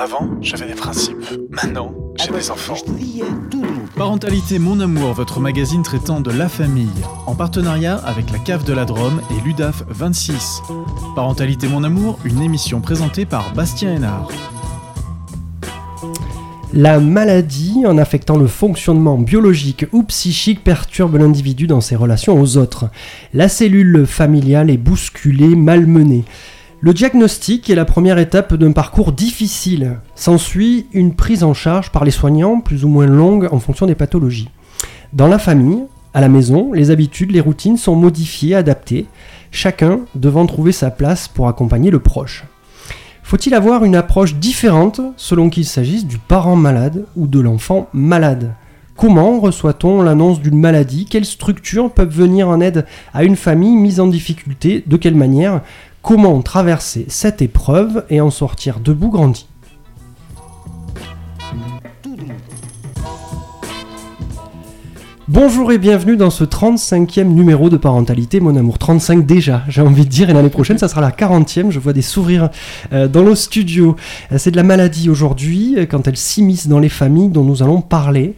Avant, j'avais des principes. Maintenant, j'ai des enfants. Parentalité Mon Amour, votre magazine traitant de la famille, en partenariat avec la Cave de la Drôme et l'UDAF 26. Parentalité Mon Amour, une émission présentée par Bastien Hénard. La maladie, en affectant le fonctionnement biologique ou psychique, perturbe l'individu dans ses relations aux autres. La cellule familiale est bousculée, malmenée. Le diagnostic est la première étape d'un parcours difficile. S'ensuit une prise en charge par les soignants, plus ou moins longue en fonction des pathologies. Dans la famille, à la maison, les habitudes, les routines sont modifiées, adaptées, chacun devant trouver sa place pour accompagner le proche. Faut-il avoir une approche différente selon qu'il s'agisse du parent malade ou de l'enfant malade? Comment reçoit-on l'annonce d'une maladie? Quelles structures peuvent venir en aide à une famille mise en difficulté? De quelle manière Comment traverser cette épreuve et en sortir debout grandi Bonjour et bienvenue dans ce 35e numéro de Parentalité Mon Amour. 35 déjà, j'ai envie de dire, et l'année prochaine, ça sera la 40e. Je vois des sourires euh, dans nos studios. Euh, c'est de la maladie aujourd'hui, euh, quand elle s'immisce dans les familles dont nous allons parler,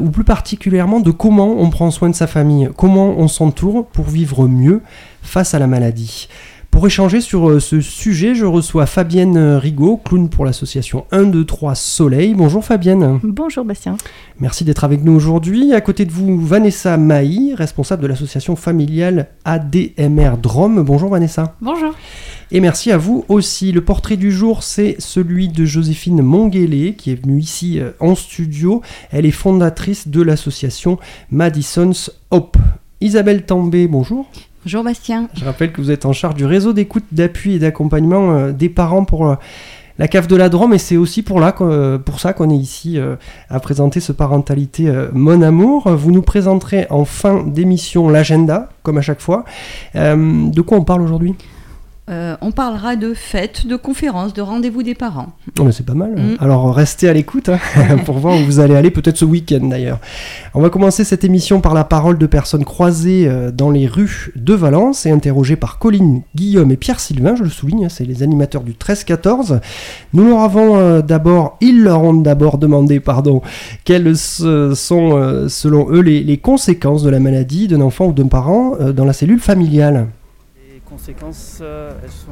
ou plus particulièrement de comment on prend soin de sa famille, comment on s'entoure pour vivre mieux face à la maladie. Pour échanger sur euh, ce sujet, je reçois Fabienne Rigaud, clown pour l'association 1, 2, 3 Soleil. Bonjour Fabienne. Bonjour Bastien. Merci d'être avec nous aujourd'hui. À côté de vous, Vanessa Maï, responsable de l'association familiale ADMR Drôme. Bonjour Vanessa. Bonjour. Et merci à vous aussi. Le portrait du jour, c'est celui de Joséphine Monguélé, qui est venue ici euh, en studio. Elle est fondatrice de l'association Madison's Hope. Isabelle També, bonjour. Bonjour Bastien. Je rappelle que vous êtes en charge du réseau d'écoute, d'appui et d'accompagnement euh, des parents pour euh, la cave de la Drôme et c'est aussi pour, là, euh, pour ça qu'on est ici à présenter ce parentalité Mon Amour. Vous nous présenterez en fin d'émission l'agenda, comme à chaque fois. de quoi on parle aujourd'hui? Euh, on parlera de fêtes, de conférences, de rendez-vous des parents. Oh, c'est pas mal. Mm. Alors restez à l'écoute hein, pour voir où vous allez aller, peut-être ce week-end d'ailleurs. On va commencer cette émission par la parole de personnes croisées euh, dans les rues de Valence et interrogées par Colline, Guillaume et Pierre-Sylvain, je le souligne, hein, c'est les animateurs du 13-14. Nous leur avons euh, d'abord, ils leur ont d'abord demandé, pardon, quelles sont selon eux les, les, conséquences de la maladie d'un enfant ou d'un parent dans la cellule familiale conséquences, euh, elles sont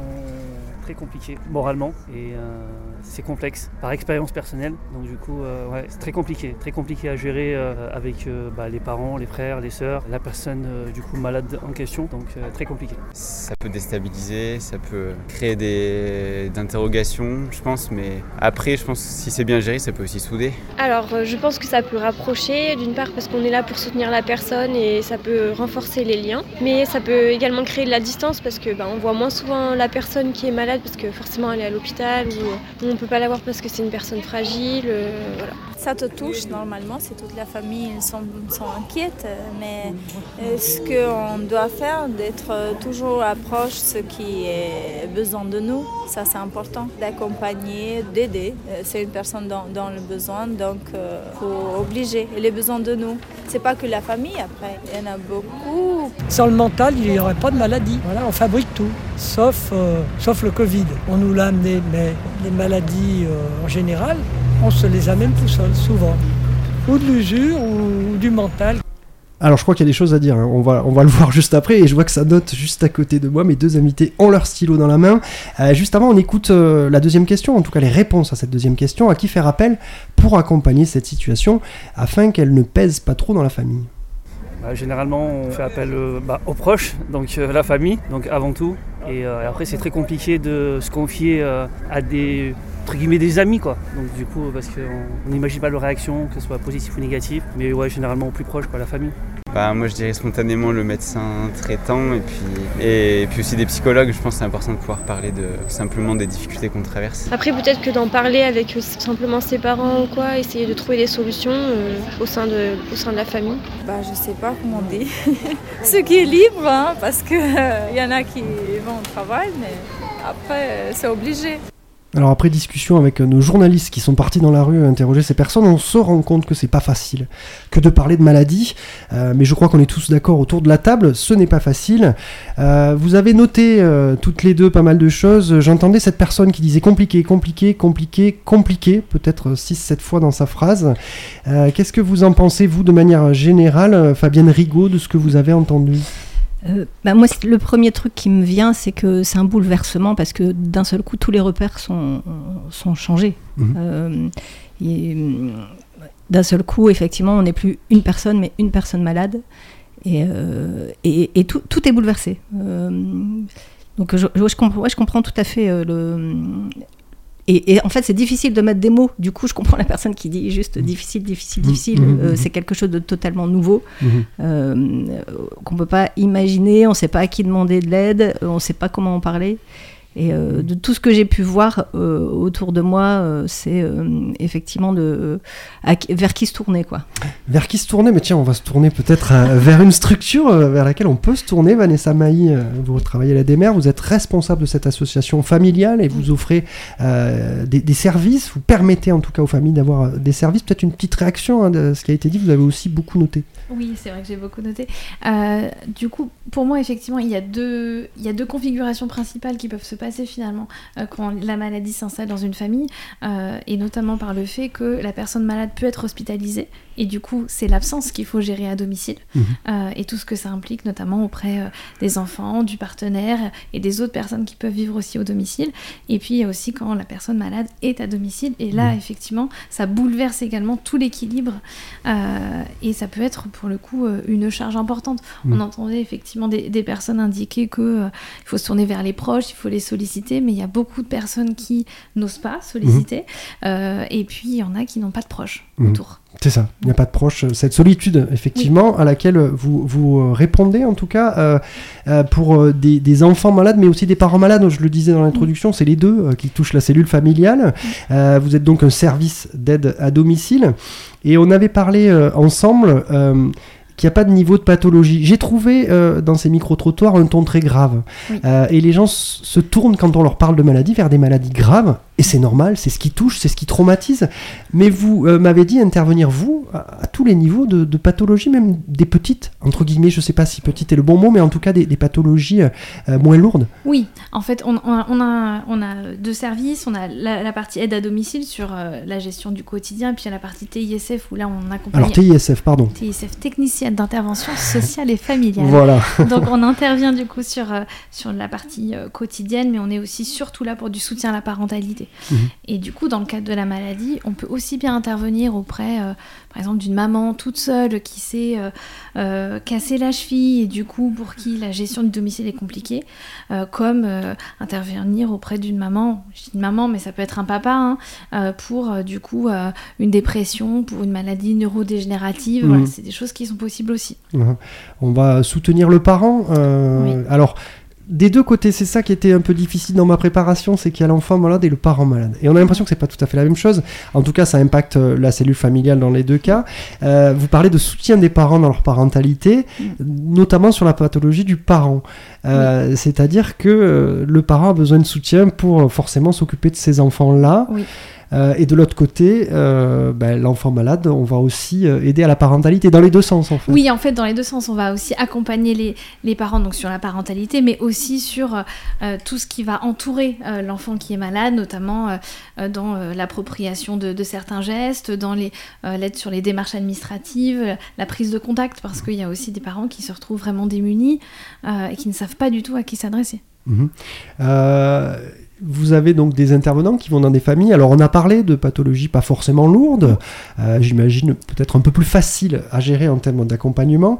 très compliquées moralement et euh, c'est complexe par expérience personnelle. Donc du coup, euh, ouais, c'est très compliqué, très compliqué à gérer euh, avec euh, bah, les parents, les frères, les sœurs, la personne du coup malade en question. Donc très compliqué. Ça peut déstabiliser, ça peut créer des interrogations, je pense. Mais après, je pense que si c'est bien géré, ça peut aussi souder. Alors, je pense que ça peut rapprocher, d'une part parce qu'on est là pour soutenir la personne et ça peut renforcer les liens, mais ça peut également créer de la distance parce que bah, on voit moins souvent la personne qui est malade parce que forcément elle est à l'hôpital ou on peut pas l'avoir parce que c'est une personne fragile. Euh, voilà. Ça te touche normalement, c'est toute la famille, ils sont, sont inquiètes, mais euh, ce qu'on doit faire, d'être euh, toujours approche ce qui est besoin de nous, ça c'est important, d'accompagner, d'aider. C'est une personne dans, dans, le besoin, donc il faut obliger les besoins de nous. C'est pas que la famille après, il y en a beaucoup. Sans le mental, il n'y aurait pas de maladie. Voilà, on fabrique tout, sauf, sauf le On nous l'a amené, mais les maladies euh, en général, on se les amène tout seul, souvent. Ou de l'usure ou, du mental. Alors je crois qu'il y a des choses à dire, hein. on, va, on va le voir juste après, et je vois que ça note juste à côté de moi, mes deux invités ont leur stylo dans la main. Euh, juste avant, on écoute euh, la deuxième question, en tout cas les réponses à cette deuxième question, à qui faire appel pour accompagner cette situation, afin qu'elle ne pèse pas trop dans la famille? Bah, Généralement, on fait appel bah, aux proches, donc la famille, donc avant tout, et après c'est très compliqué de se confier à des des amis quoi. Donc du coup parce qu'on n'imagine pas leur réaction, que ce soit positif ou négatif, mais ouais généralement au plus proche quoi, la famille. Bah, moi je dirais spontanément le médecin traitant et puis, et puis aussi des psychologues, je pense que c'est important de pouvoir parler de simplement des difficultés qu'on traverse. Après peut-être que d'en parler avec simplement ses parents ou quoi, essayer de trouver des solutions euh, au, sein de, au sein de la famille. Bah je sais pas comment dire. Ce qui est libre hein, parce qu'il euh, y en a qui vont au travail mais après c'est obligé. Alors après discussion avec nos journalistes qui sont partis dans la rue interroger ces personnes, on se rend compte que c'est pas facile que de parler de maladie. Euh, mais je crois qu'on est tous d'accord autour de la table, ce n'est pas facile. Euh, vous avez noté euh, toutes les deux pas mal de choses. J'entendais cette personne qui disait compliqué, compliqué, compliqué, compliqué, peut-être 6-7 fois dans sa phrase. Qu'est-ce que vous en pensez, vous, de manière générale, Fabienne Rigaud, de ce que vous avez entendu? Euh, bah moi, le premier truc qui me vient, c'est que c'est un bouleversement parce que d'un seul coup, tous les repères sont, sont changés. Mhm. Euh, euh, d'un seul coup, effectivement, on n'est plus une personne, mais une personne malade. Et, et, tout, tout, est bouleversé. donc, je, je, comprends, je comprends tout à fait le, et, en fait, c'est difficile de mettre des mots. Du coup, je comprends la personne qui dit juste mmh. difficile, difficile, mmh. difficile. Mmh. Euh, c'est quelque chose de totalement nouveau euh, qu'on ne peut pas imaginer. On ne sait pas à qui demander de l'aide. On ne sait pas comment en parler. Et euh, de tout ce que j'ai pu voir euh, autour de moi, euh, c'est effectivement de vers qui se tourner quoi. Vers qui se tourner? Mais tiens, on va se tourner peut-être vers une structure vers laquelle on peut se tourner. Vanessa Mailly, vous travaillez à la DEMER, vous êtes responsable de cette association familiale et vous offrez des, des, services. Vous permettez en tout cas aux familles d'avoir des services. Peut-être une petite réaction hein, de ce qui a été dit. Vous avez aussi beaucoup noté. Oui, c'est vrai que j'ai beaucoup noté. du coup, pour moi, effectivement, il y a deux, il y a deux configurations principales qui peuvent se passer finalement euh, quand la maladie s'installe dans une famille, euh, et notamment par le fait que la personne malade peut être hospitalisée, et du coup c'est l'absence qu'il faut gérer à domicile, mhm. euh, et tout ce que ça implique notamment auprès des enfants, du partenaire et des autres personnes qui peuvent vivre aussi au domicile, et puis aussi quand la personne malade est à domicile, et là mhm. effectivement ça bouleverse également tout l'équilibre, et ça peut être pour le coup une charge importante. On mhm. entendait effectivement des, des personnes indiquer qu'il il faut se tourner vers les proches, il faut les solliciter, mais il y a beaucoup de personnes qui n'osent pas solliciter. Euh, et puis, il y en a qui n'ont pas de proches autour. C'est ça, il n'y a pas de proches. Cette solitude, effectivement, à laquelle vous, vous euh, répondez, en tout cas, euh, pour des, enfants malades, mais aussi des parents malades, je le disais dans l'introduction, c'est les deux qui touchent la cellule familiale. vous êtes donc un service d'aide à domicile. Et on avait parlé ensemble qu'il n'y a pas de niveau de pathologie. J'ai trouvé euh, dans ces micro-trottoirs un ton très grave. Euh, et les gens se tournent, quand on leur parle de maladie, vers des maladies graves. Et c'est normal, c'est ce qui touche, c'est ce qui traumatise. Mais vous euh, m'avez dit intervenir, vous, à, tous les niveaux de, pathologie, même des petites, entre guillemets, je ne sais pas si petite est le bon mot, mais en tout cas des, pathologies moins lourdes. Oui, en fait, on, a, on a deux services. On a la, partie aide à domicile sur la gestion du quotidien, puis il y a la partie TISF où là on accompagne. Alors TISF, pardon. TISF, technicien d'intervention sociale et familiale. Voilà. Donc on intervient du coup sur, euh, sur la partie euh, quotidienne, mais on est aussi surtout là pour du soutien à la parentalité. Mhm. Et du coup, dans le cadre de la maladie, on peut aussi bien intervenir auprès, euh, par exemple, d'une maman toute seule qui s'est cassé la cheville et du coup pour qui la gestion du domicile est compliquée, comme intervenir auprès d'une maman, je dis une maman, mais ça peut être un papa, hein, pour du coup une dépression, pour une maladie neurodégénérative. Voilà, mhm. c'est des choses qui sont possibles aussi. On va soutenir le parent. Euh, alors, des deux côtés, c'est ça qui était un peu difficile dans ma préparation, c'est qu'il y a l'enfant malade et le parent malade. Et on a l'impression que c'est pas tout à fait la même chose. En tout cas, ça impacte euh, la cellule familiale dans les deux cas. Euh, vous parlez de soutien des parents dans leur parentalité, mm. notamment sur la pathologie du parent. C'est-à-dire que le parent a besoin de soutien pour forcément s'occuper de ces enfants-là. Oui. Euh, et de l'autre côté, euh, ben, l'enfant malade, on va aussi euh, aider à la parentalité, dans les deux sens en fait. Oui, en fait, dans les deux sens, on va aussi accompagner les, les parents donc sur la parentalité, mais aussi sur tout ce qui va entourer l'enfant qui est malade, notamment dans l'appropriation de, de, certains gestes, dans l'aide sur les démarches administratives, la prise de contact, parce qu'il y a aussi des parents qui se retrouvent vraiment démunis et qui ne savent pas du tout à qui s'adresser. Mmh vous avez donc des intervenants qui vont dans des familles. Alors on a parlé de pathologies pas forcément lourdes, euh, j'imagine peut-être un peu plus faciles à gérer en termes d'accompagnement.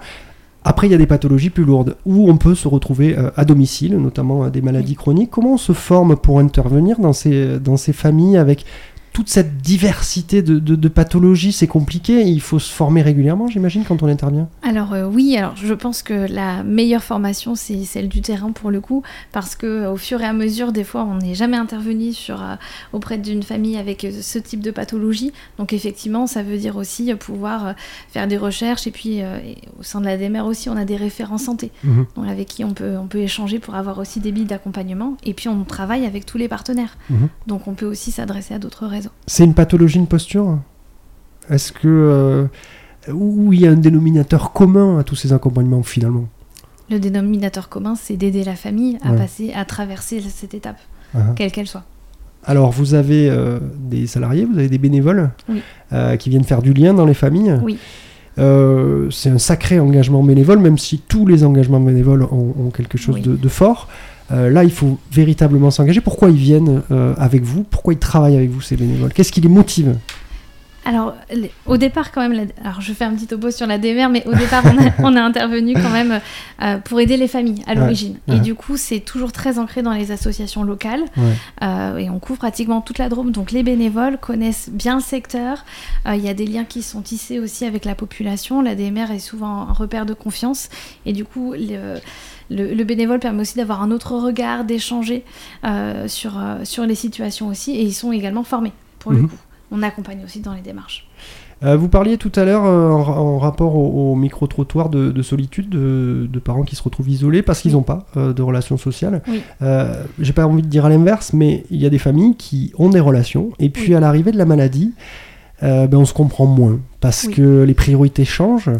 Après, il y a des pathologies plus lourdes où on peut se retrouver euh, à domicile, notamment euh, des maladies chroniques. Comment on se forme pour intervenir dans ces, dans ces familles avec toute cette diversité de, de, pathologies, c'est compliqué. Il faut se former régulièrement, j'imagine, quand on intervient. Alors euh, oui, alors je pense que la meilleure formation, c'est celle du terrain pour le coup, parce que au fur et à mesure, des fois, on n'est jamais intervenu sur euh, auprès d'une famille avec euh, ce type de pathologie. Donc effectivement, ça veut dire aussi pouvoir faire des recherches et puis au sein de la DMR aussi, on a des référents santé, mhm. avec qui on peut on peut échanger pour avoir aussi des billes d'accompagnement. Et puis on travaille avec tous les partenaires, mhm. donc on peut aussi s'adresser à d'autres réseaux. C'est une pathologie de posture? Est-ce que. Euh, où il y a un dénominateur commun à tous ces accompagnements finalement? Le dénominateur commun, c'est d'aider la famille à passer, à traverser cette étape, uh-huh. quelle qu'elle soit. Alors, vous avez euh, des salariés, vous avez des bénévoles euh, qui viennent faire du lien dans les familles. Oui. c'est un sacré engagement bénévole, même si tous les engagements bénévoles ont, quelque chose de, fort. Euh, là, il faut véritablement s'engager. Pourquoi ils viennent euh, avec vous? Pourquoi ils travaillent avec vous, ces bénévoles? Qu'est-ce qui les motive? Alors, au départ, quand même, alors je fais un petit topo sur la DMR, mais au départ, on a, intervenu quand même euh, pour aider les familles à l'origine. Et du coup, c'est toujours très ancré dans les associations locales. et on couvre pratiquement toute la Drôme. Donc, les bénévoles connaissent bien le secteur. Il y a des liens qui sont tissés aussi avec la population. La DMR est souvent un repère de confiance. Et du coup, le le, bénévole permet aussi d'avoir un autre regard, d'échanger euh, sur, euh, sur les situations aussi, et ils sont également formés pour le mhm. coup. On accompagne aussi dans les démarches. Euh, vous parliez tout à l'heure en, rapport au, micro-trottoir de, solitude de, parents qui se retrouvent isolés parce qu'ils n'ont pas de relations sociales. Oui. J'ai pas envie de dire à l'inverse, mais il y a des familles qui ont des relations et puis à l'arrivée de la maladie, ben, on se comprend moins parce que les priorités changent.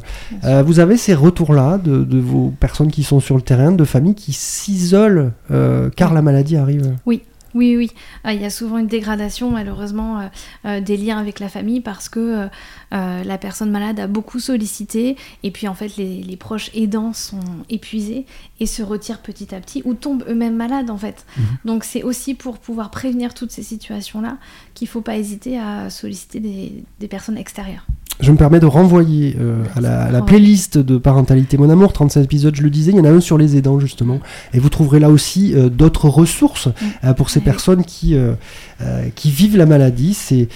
Euh, vous avez ces retours-là de, vos personnes qui sont sur le terrain, de familles qui s'isolent euh, car la maladie arrive? Oui, oui, oui. Ah, il y a souvent une dégradation, malheureusement, euh, euh, des liens avec la famille parce que euh, la personne malade a beaucoup sollicité et puis en fait les, proches aidants sont épuisés et se retirent petit à petit ou tombent eux-mêmes malades en fait. Mhm. Donc c'est aussi pour pouvoir prévenir toutes ces situations-là qu'il ne faut pas hésiter à solliciter des personnes extérieures je me permets de renvoyer euh, à la, playlist de Parentalité Mon Amour, 37 épisodes, je le disais, il y en a un sur les aidants justement. Et vous trouverez là aussi euh, d'autres ressources mm. euh, pour ces personnes qui, qui vivent la maladie, ses,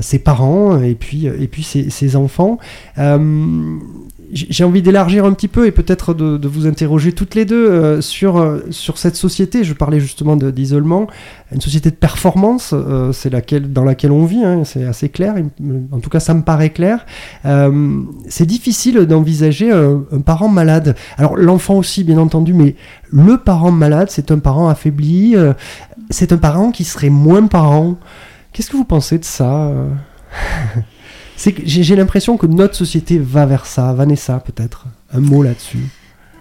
ses parents et puis, et puis ses, enfants j'ai envie d'élargir un petit peu et peut-être de, vous interroger toutes les deux sur, sur cette société. Je parlais justement d'isolement, une société de performance, c'est laquelle, dans laquelle on vit, hein, c'est assez clair. En tout cas, ça me paraît clair. Euh, c'est difficile d'envisager un, parent malade. Alors l'enfant aussi, bien entendu, mais le parent malade, c'est un parent affaibli, euh, c'est un parent qui serait moins parent. Qu'est-ce que vous pensez de ça euh? C'est que j'ai l'impression que notre société va vers ça. Vanessa, peut-être un mot là-dessus.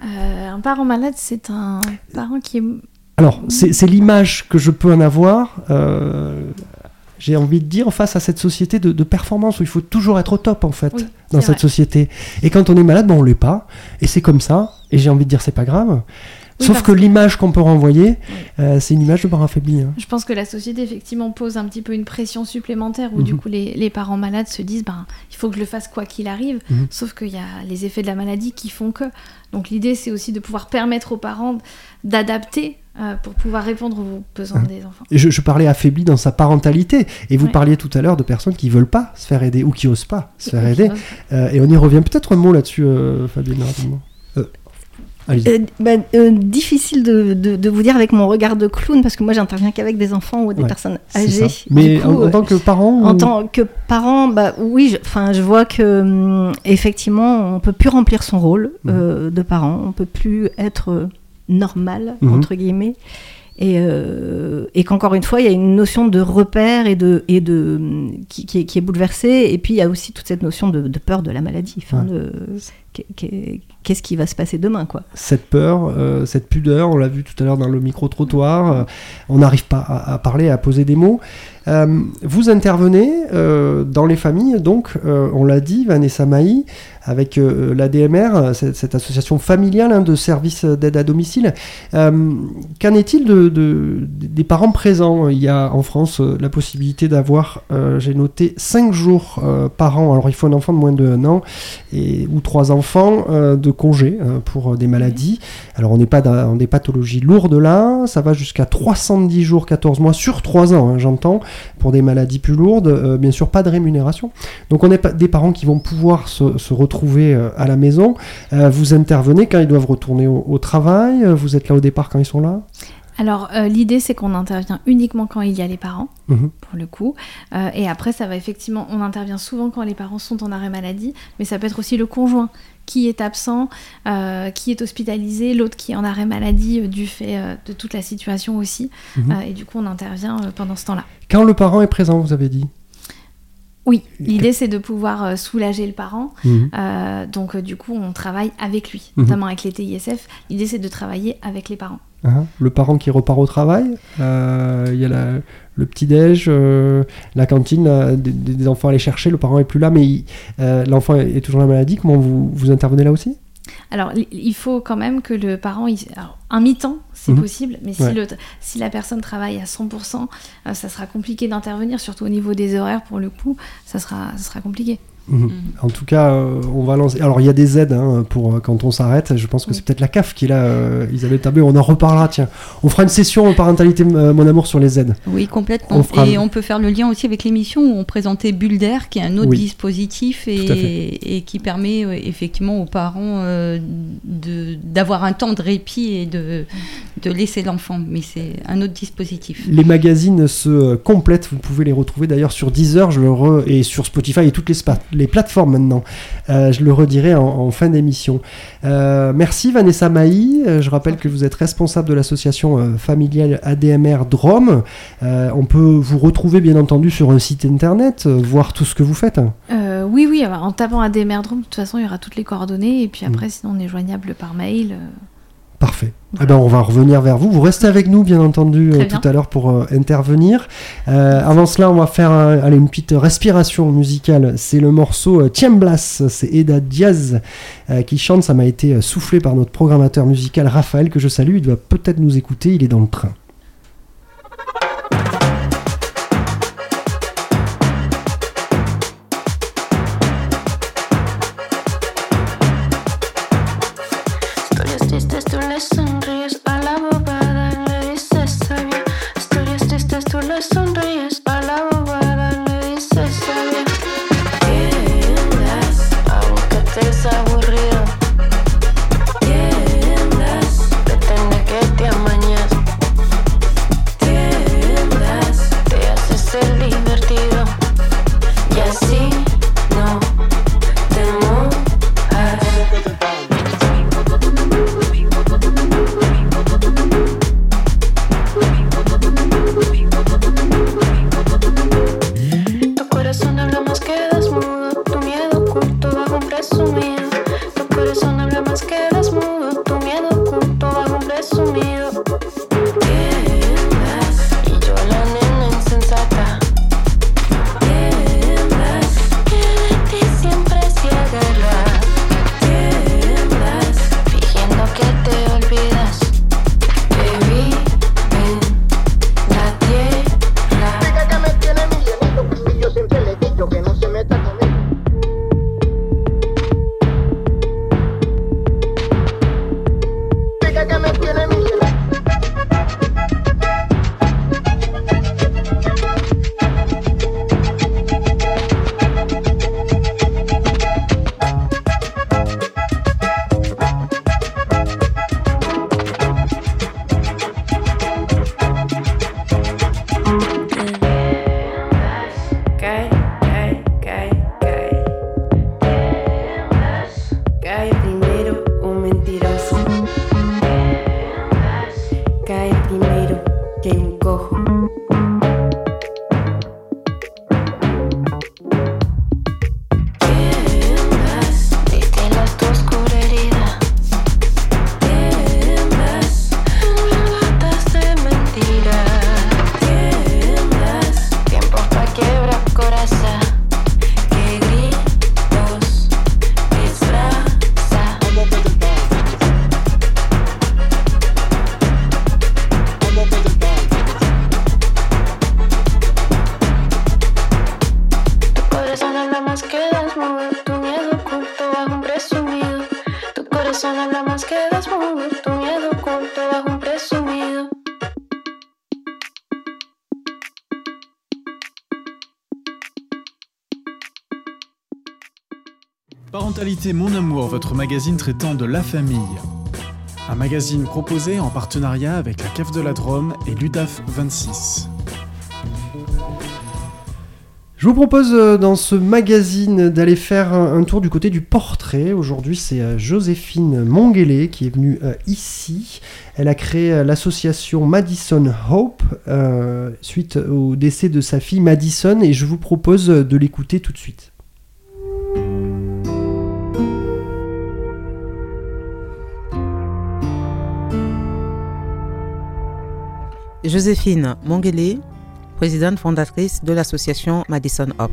un parent malade, c'est un parent qui est alors, c'est l'image que je peux en avoir j'ai envie de dire, face à cette société de, performance où il faut toujours être au top, en fait, dans cette société. Et quand on est malade, ben, on l'est pas. Et c'est comme ça. Et j'ai envie de dire, c'est pas grave. Sauf que, l'image qu'on peut renvoyer, euh, c'est une image de parent affaibli. Hein. Je pense que la société, effectivement, pose un petit peu une pression supplémentaire où, du mhm. coup, les, parents malades se disent ben, il faut que je le fasse quoi qu'il arrive. Mhm. Sauf qu'il y a les effets de la maladie qui font que. Donc, l'idée, c'est aussi de pouvoir permettre aux parents d'adapter euh, pour pouvoir répondre aux besoins hein. des enfants. Je, je, parlais affaibli dans sa parentalité, et vous parliez tout à l'heure de personnes qui veulent pas se faire aider ou qui osent pas se faire aider. Euh, et on y revient peut-être un mot là-dessus, Fabienne, rapidement. Euh, bah, euh, difficile de, de, vous dire avec mon regard de clown parce que moi j'interviens qu'avec des enfants ou des personnes âgées. Mais en, tant que parent En tant que parent, bah, oui, enfin je, vois que hum, effectivement on peut plus remplir son rôle euh, de parent, on peut plus être normal mhm. entre guillemets. Et, et qu'encore une fois, il y a une notion de repère et de, et de, hum, qui, qui, est, qui est bouleversée. Et puis, il y a aussi toute cette notion de, de peur de la maladie. Enfin, qu'est-ce qui va se passer demain quoi Cette peur, euh, cette pudeur, on l'a vu tout à l'heure dans le micro-trottoir, euh, on n'arrive pas à, parler, à poser des mots. Euh, vous intervenez dans les familles, donc on l'a dit, Vanessa Maï, avec l'ADMR, cette, association familiale hein, de services d'aide à domicile. Qu'en est-il de, des parents présents? Il y a en France la possibilité d'avoir, j'ai noté, 5 jours par an. Alors il faut un enfant de moins de 1 an et, ou 3 ans enfants de congé pour des maladies. Alors on n'est pas dans des pathologies lourdes là, ça va jusqu'à 310 jours, 14 mois sur 3 ans, hein, j'entends, pour des maladies plus lourdes. bien sûr, pas de rémunération. Donc on est des parents qui vont pouvoir se, retrouver à la maison. vous intervenez quand ils doivent retourner au travail, vous êtes là au départ quand ils sont là alors, euh, l'idée, c'est qu'on intervient uniquement quand il y a les parents, mhm. pour le coup. Euh, et après, ça va effectivement, on intervient souvent quand les parents sont en arrêt maladie, mais ça peut être aussi le conjoint qui est absent, euh, qui est hospitalisé, l'autre qui est en arrêt maladie du fait de toute la situation aussi. Mhm. et du coup, on intervient pendant ce temps-là. Quand le parent est présent, vous avez dit? Oui, l'idée c'est de pouvoir soulager le parent. Mhm. donc du coup, on travaille avec lui, notamment avec les TISF. L'idée c'est de travailler avec les parents. Hein, le parent qui repart au travail, euh, il y a le petit-déj, euh, la cantine, des, enfants à aller chercher, le parent est plus là, mais euh, l'enfant est, toujours la maladie. Comment vous, vous intervenez là aussi? Alors, il faut quand même que le parent, un mi-temps, c'est mhm. possible, mais si, si, la personne travaille à 100%, ça sera compliqué d'intervenir, surtout au niveau des horaires, pour le coup, ça sera, ça sera compliqué. Mhm. En tout cas, euh, on va lancer. Alors, il y a des aides hein, pour euh, quand on s'arrête. Je pense que c'est peut-être la CAF qui est là, euh, Isabelle Tabé. On en reparlera. Tiens, on fera une session en parentalité, mon amour, sur les aides. Oui, complètement. Et on peut faire le lien aussi avec l'émission où on présentait Bulder, qui est un autre dispositif et, et, qui permet effectivement aux parents d'avoir un temps de répit et de, de laisser l'enfant. Mais c'est un autre dispositif. Les magazines se complètent. Vous pouvez les retrouver d'ailleurs sur Deezer je le re... et sur Spotify et toutes les spots les plateformes maintenant. Euh, je le redirai en, fin d'émission. Euh, merci Vanessa Maï. Euh, je rappelle que vous êtes responsable de l'association familiale ADMR Drôme. on peut vous retrouver bien entendu sur un site internet, voir tout ce que vous faites. oui, oui, en tapant ADMR Drôme, de toute façon, il y aura toutes les coordonnées. Et puis après, mm. sinon, on est joignable par mail. Parfait. Eh ben, on va revenir vers vous. Vous restez avec nous, bien entendu, euh, tout à l'heure pour euh, intervenir. Euh, avant cela, on va faire une petite respiration musicale. C'est le morceau Tiemblas. C'est Eda Diaz qui chante. Ça m'a été soufflé par notre programmateur musical Raphaël, que je salue. Il doit peut-être nous écouter. Il est dans le train. Parentalité Mon Amour, votre magazine traitant de la famille. Un magazine proposé en partenariat avec la CAF de la Drôme et l'UDAF 26. Je vous propose euh, dans ce magazine d'aller faire un tour du côté du portrait. Aujourd'hui, c'est euh, Joséphine Monguelet qui est venue euh, ici. Elle a créé l'association Madison Hope suite au décès de sa fille Madison et je vous propose de l'écouter tout de suite. Joséphine Monguelet, présidente fondatrice de l'association Madison Hop.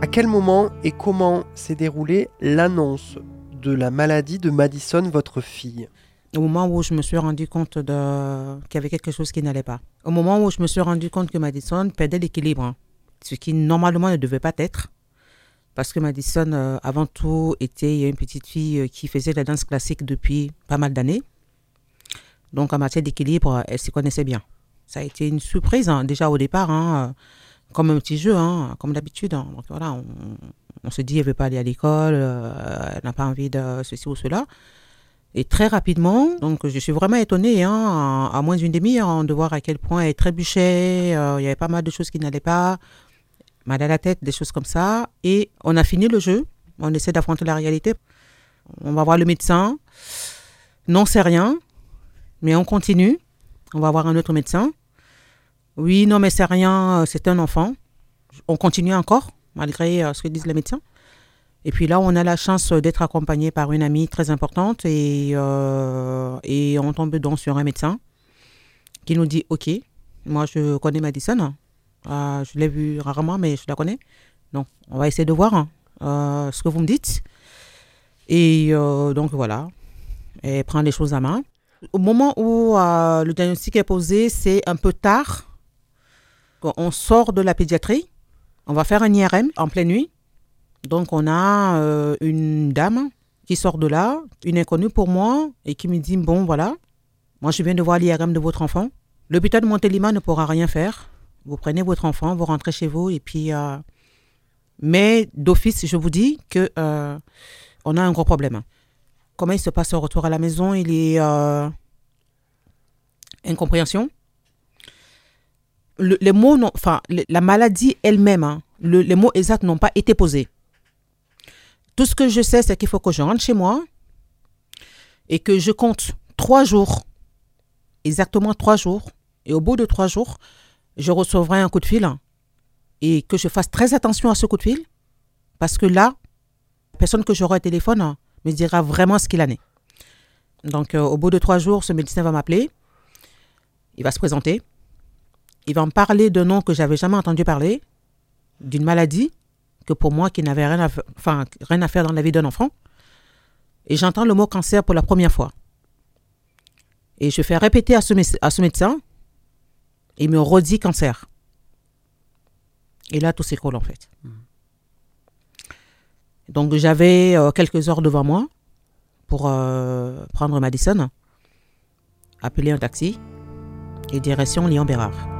À quel moment et comment s'est déroulée l'annonce de la maladie de Madison, votre fille? Au moment où je me suis rendu compte de... qu'il y avait quelque chose qui n'allait pas. Au moment où je me suis rendu compte que Madison perdait l'équilibre, ce qui normalement ne devait pas être parce que Madison, euh, avant tout, était une petite fille euh, qui faisait la danse classique depuis pas mal d'années. Donc, en matière d'équilibre, elle s'y connaissait bien. Ça a été une surprise, hein, déjà au départ, hein, euh, comme un petit jeu, hein, comme d'habitude. Donc, voilà, on, se dit, elle ne veut pas aller à l'école, elle n'a pas envie de ceci ou cela. Et très rapidement, donc je suis vraiment étonnée, à moins d'une demi-heure, de voir à quel point elle trébuchait, il y avait pas mal de choses qui n'allaient pas mal à la tête, des choses comme ça. Et on a fini le jeu. On essaie d'affronter la réalité. On va voir le médecin. Non, c'est rien. Mais on continue. On va voir un autre médecin. Oui, non, mais c'est rien. C'est un enfant. On continue encore, malgré euh, ce que disent les médecins. Et puis là, on a la chance d'être accompagné par une amie très importante et, euh, et on tombe donc sur un médecin qui nous dit Ok, moi je connais Madison, euh, je l'ai vu rarement, mais je la connais. Donc, on va essayer de voir hein, euh, ce que vous me dites. Et euh, donc, voilà. Et prendre les choses à main. Au moment où le diagnostic est posé, c'est un peu tard. On sort de la pédiatrie. On va faire un IRM en pleine nuit. Donc, on a une dame qui sort de là, une inconnue pour moi, et qui me dit Bon, voilà, moi je viens de voir l'IRM de votre enfant. L'hôpital de Montélimar ne pourra rien faire. Vous prenez votre enfant, vous rentrez chez vous et puis. Euh, mais d'office, je vous dis que euh, on a un gros problème. Comment il se passe au retour à la maison? Il est euh, incompréhension. les mots, enfin, la maladie elle-même, hein, les mots exacts n'ont pas été posés. Tout ce que je sais, c'est qu'il faut que je rentre chez moi et que je compte trois jours, exactement trois jours. Et au bout de trois jours, je recevrai un coup de fil et que je fasse très attention à ce coup de fil parce que là, la personne que j'aurai au téléphone me dira vraiment ce qu'il en est. Donc, euh, au bout de trois jours, ce médecin va m'appeler. Il va se présenter. Il va me parler d'un nom que j'avais jamais entendu parler, d'une maladie que pour moi qui n'avait rien, à, rien à faire dans la vie d'un enfant. Et j'entends le mot cancer pour la première fois. Et je fais répéter à ce médecin il me redit cancer. Et là, tout s'écroule en fait. Hmm. Donc j'avais euh, quelques heures devant moi pour euh, prendre Madison, appeler un taxi et direction Lyon-Bérard.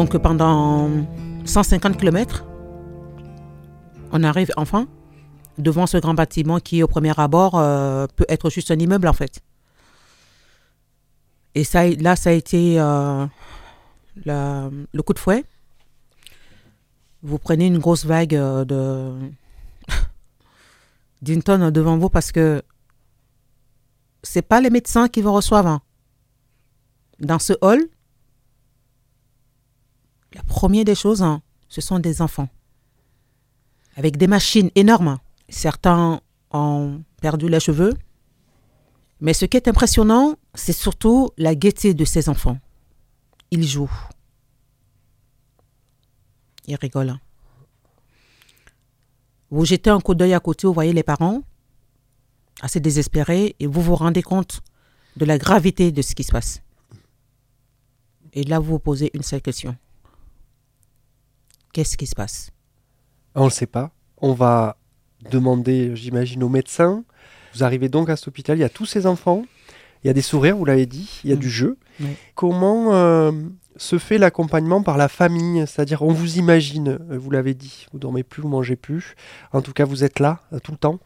Donc pendant 150 km, on arrive enfin devant ce grand bâtiment qui, au premier abord, euh, peut être juste un immeuble en fait. Et ça, là, ça a été euh, le coup de fouet. Vous prenez une grosse vague euh, de d'une tonne devant vous parce que c'est pas les médecins qui vous reçoivent. Hein. Dans ce hall, la première des choses, hein, ce sont des enfants. Avec des machines énormes. Certains ont perdu les cheveux. Mais ce qui est impressionnant, c'est surtout la gaieté de ces enfants. Ils jouent. Ils rigolent. Vous jetez un coup d'œil à côté, vous voyez les parents. assez désespéré et vous vous rendez compte de la gravité de ce qui se passe. Et là, vous vous posez une seule question. Qu'est-ce qui se passe? On ne le sait pas. On va demander, j'imagine, aux médecins. Vous arrivez donc à cet hôpital, il y a tous ces enfants, il y a des sourires, vous l'avez dit, il y a Mm. du jeu. Comment euh, se fait l'accompagnement par la famille? C'est-à-dire, on vous imagine, euh, vous l'avez dit, vous dormez plus, vous mangez plus. En tout cas, vous êtes là euh, tout le temps.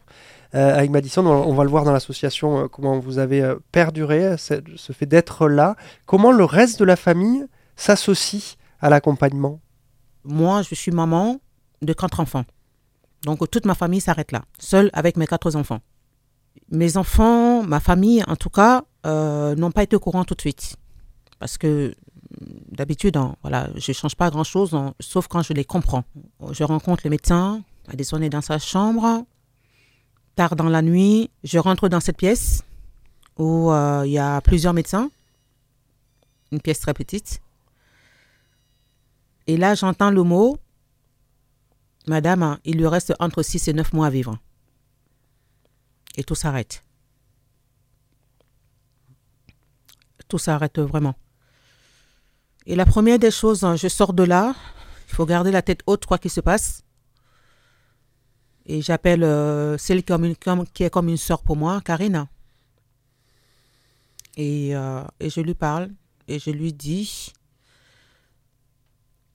Euh, avec Madison, on, on va le voir dans l'association, euh, comment vous avez perduré ce, ce fait d'être là. Comment le reste de la famille s'associe à l'accompagnement? Moi, je suis maman de quatre enfants. Donc toute ma famille s'arrête là, seule avec mes quatre enfants. Mes enfants, ma famille en tout cas, euh, n'ont pas été au courant tout de suite. Parce que mm, d'habitude, hein, voilà, je ne change pas grand-chose, hein, sauf quand je les comprends. Je rencontre le médecin, Madison est dans sa chambre. Tard dans la nuit, je rentre dans cette pièce où euh, il y a plusieurs médecins. Une pièce très petite. Et là, j'entends le mot Madame, hein, il lui reste entre 6 et 9 mois à vivre. Et tout s'arrête. Tout s'arrête vraiment. Et la première des choses, hein, je sors de là. Il faut garder la tête haute, quoi qu'il se passe. Et j'appelle euh, celle qui est comme une sœur pour moi, Karina. Euh, et je lui parle et je lui dis,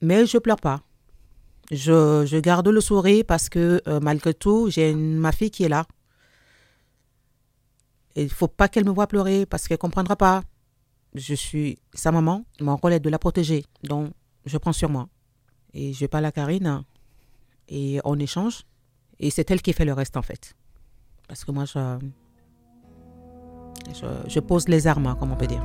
mais je pleure pas. Je, garde le sourire parce que euh, malgré tout, j'ai ma fille qui est là. Il faut pas qu'elle me voie pleurer parce qu'elle comprendra pas. Je suis sa maman, mon rôle est de la protéger. Donc, je prends sur moi. Et je parle à Karine et on échange. Et c'est elle qui fait le reste en fait. Parce que moi, je, je, pose les armes, comme on peut dire.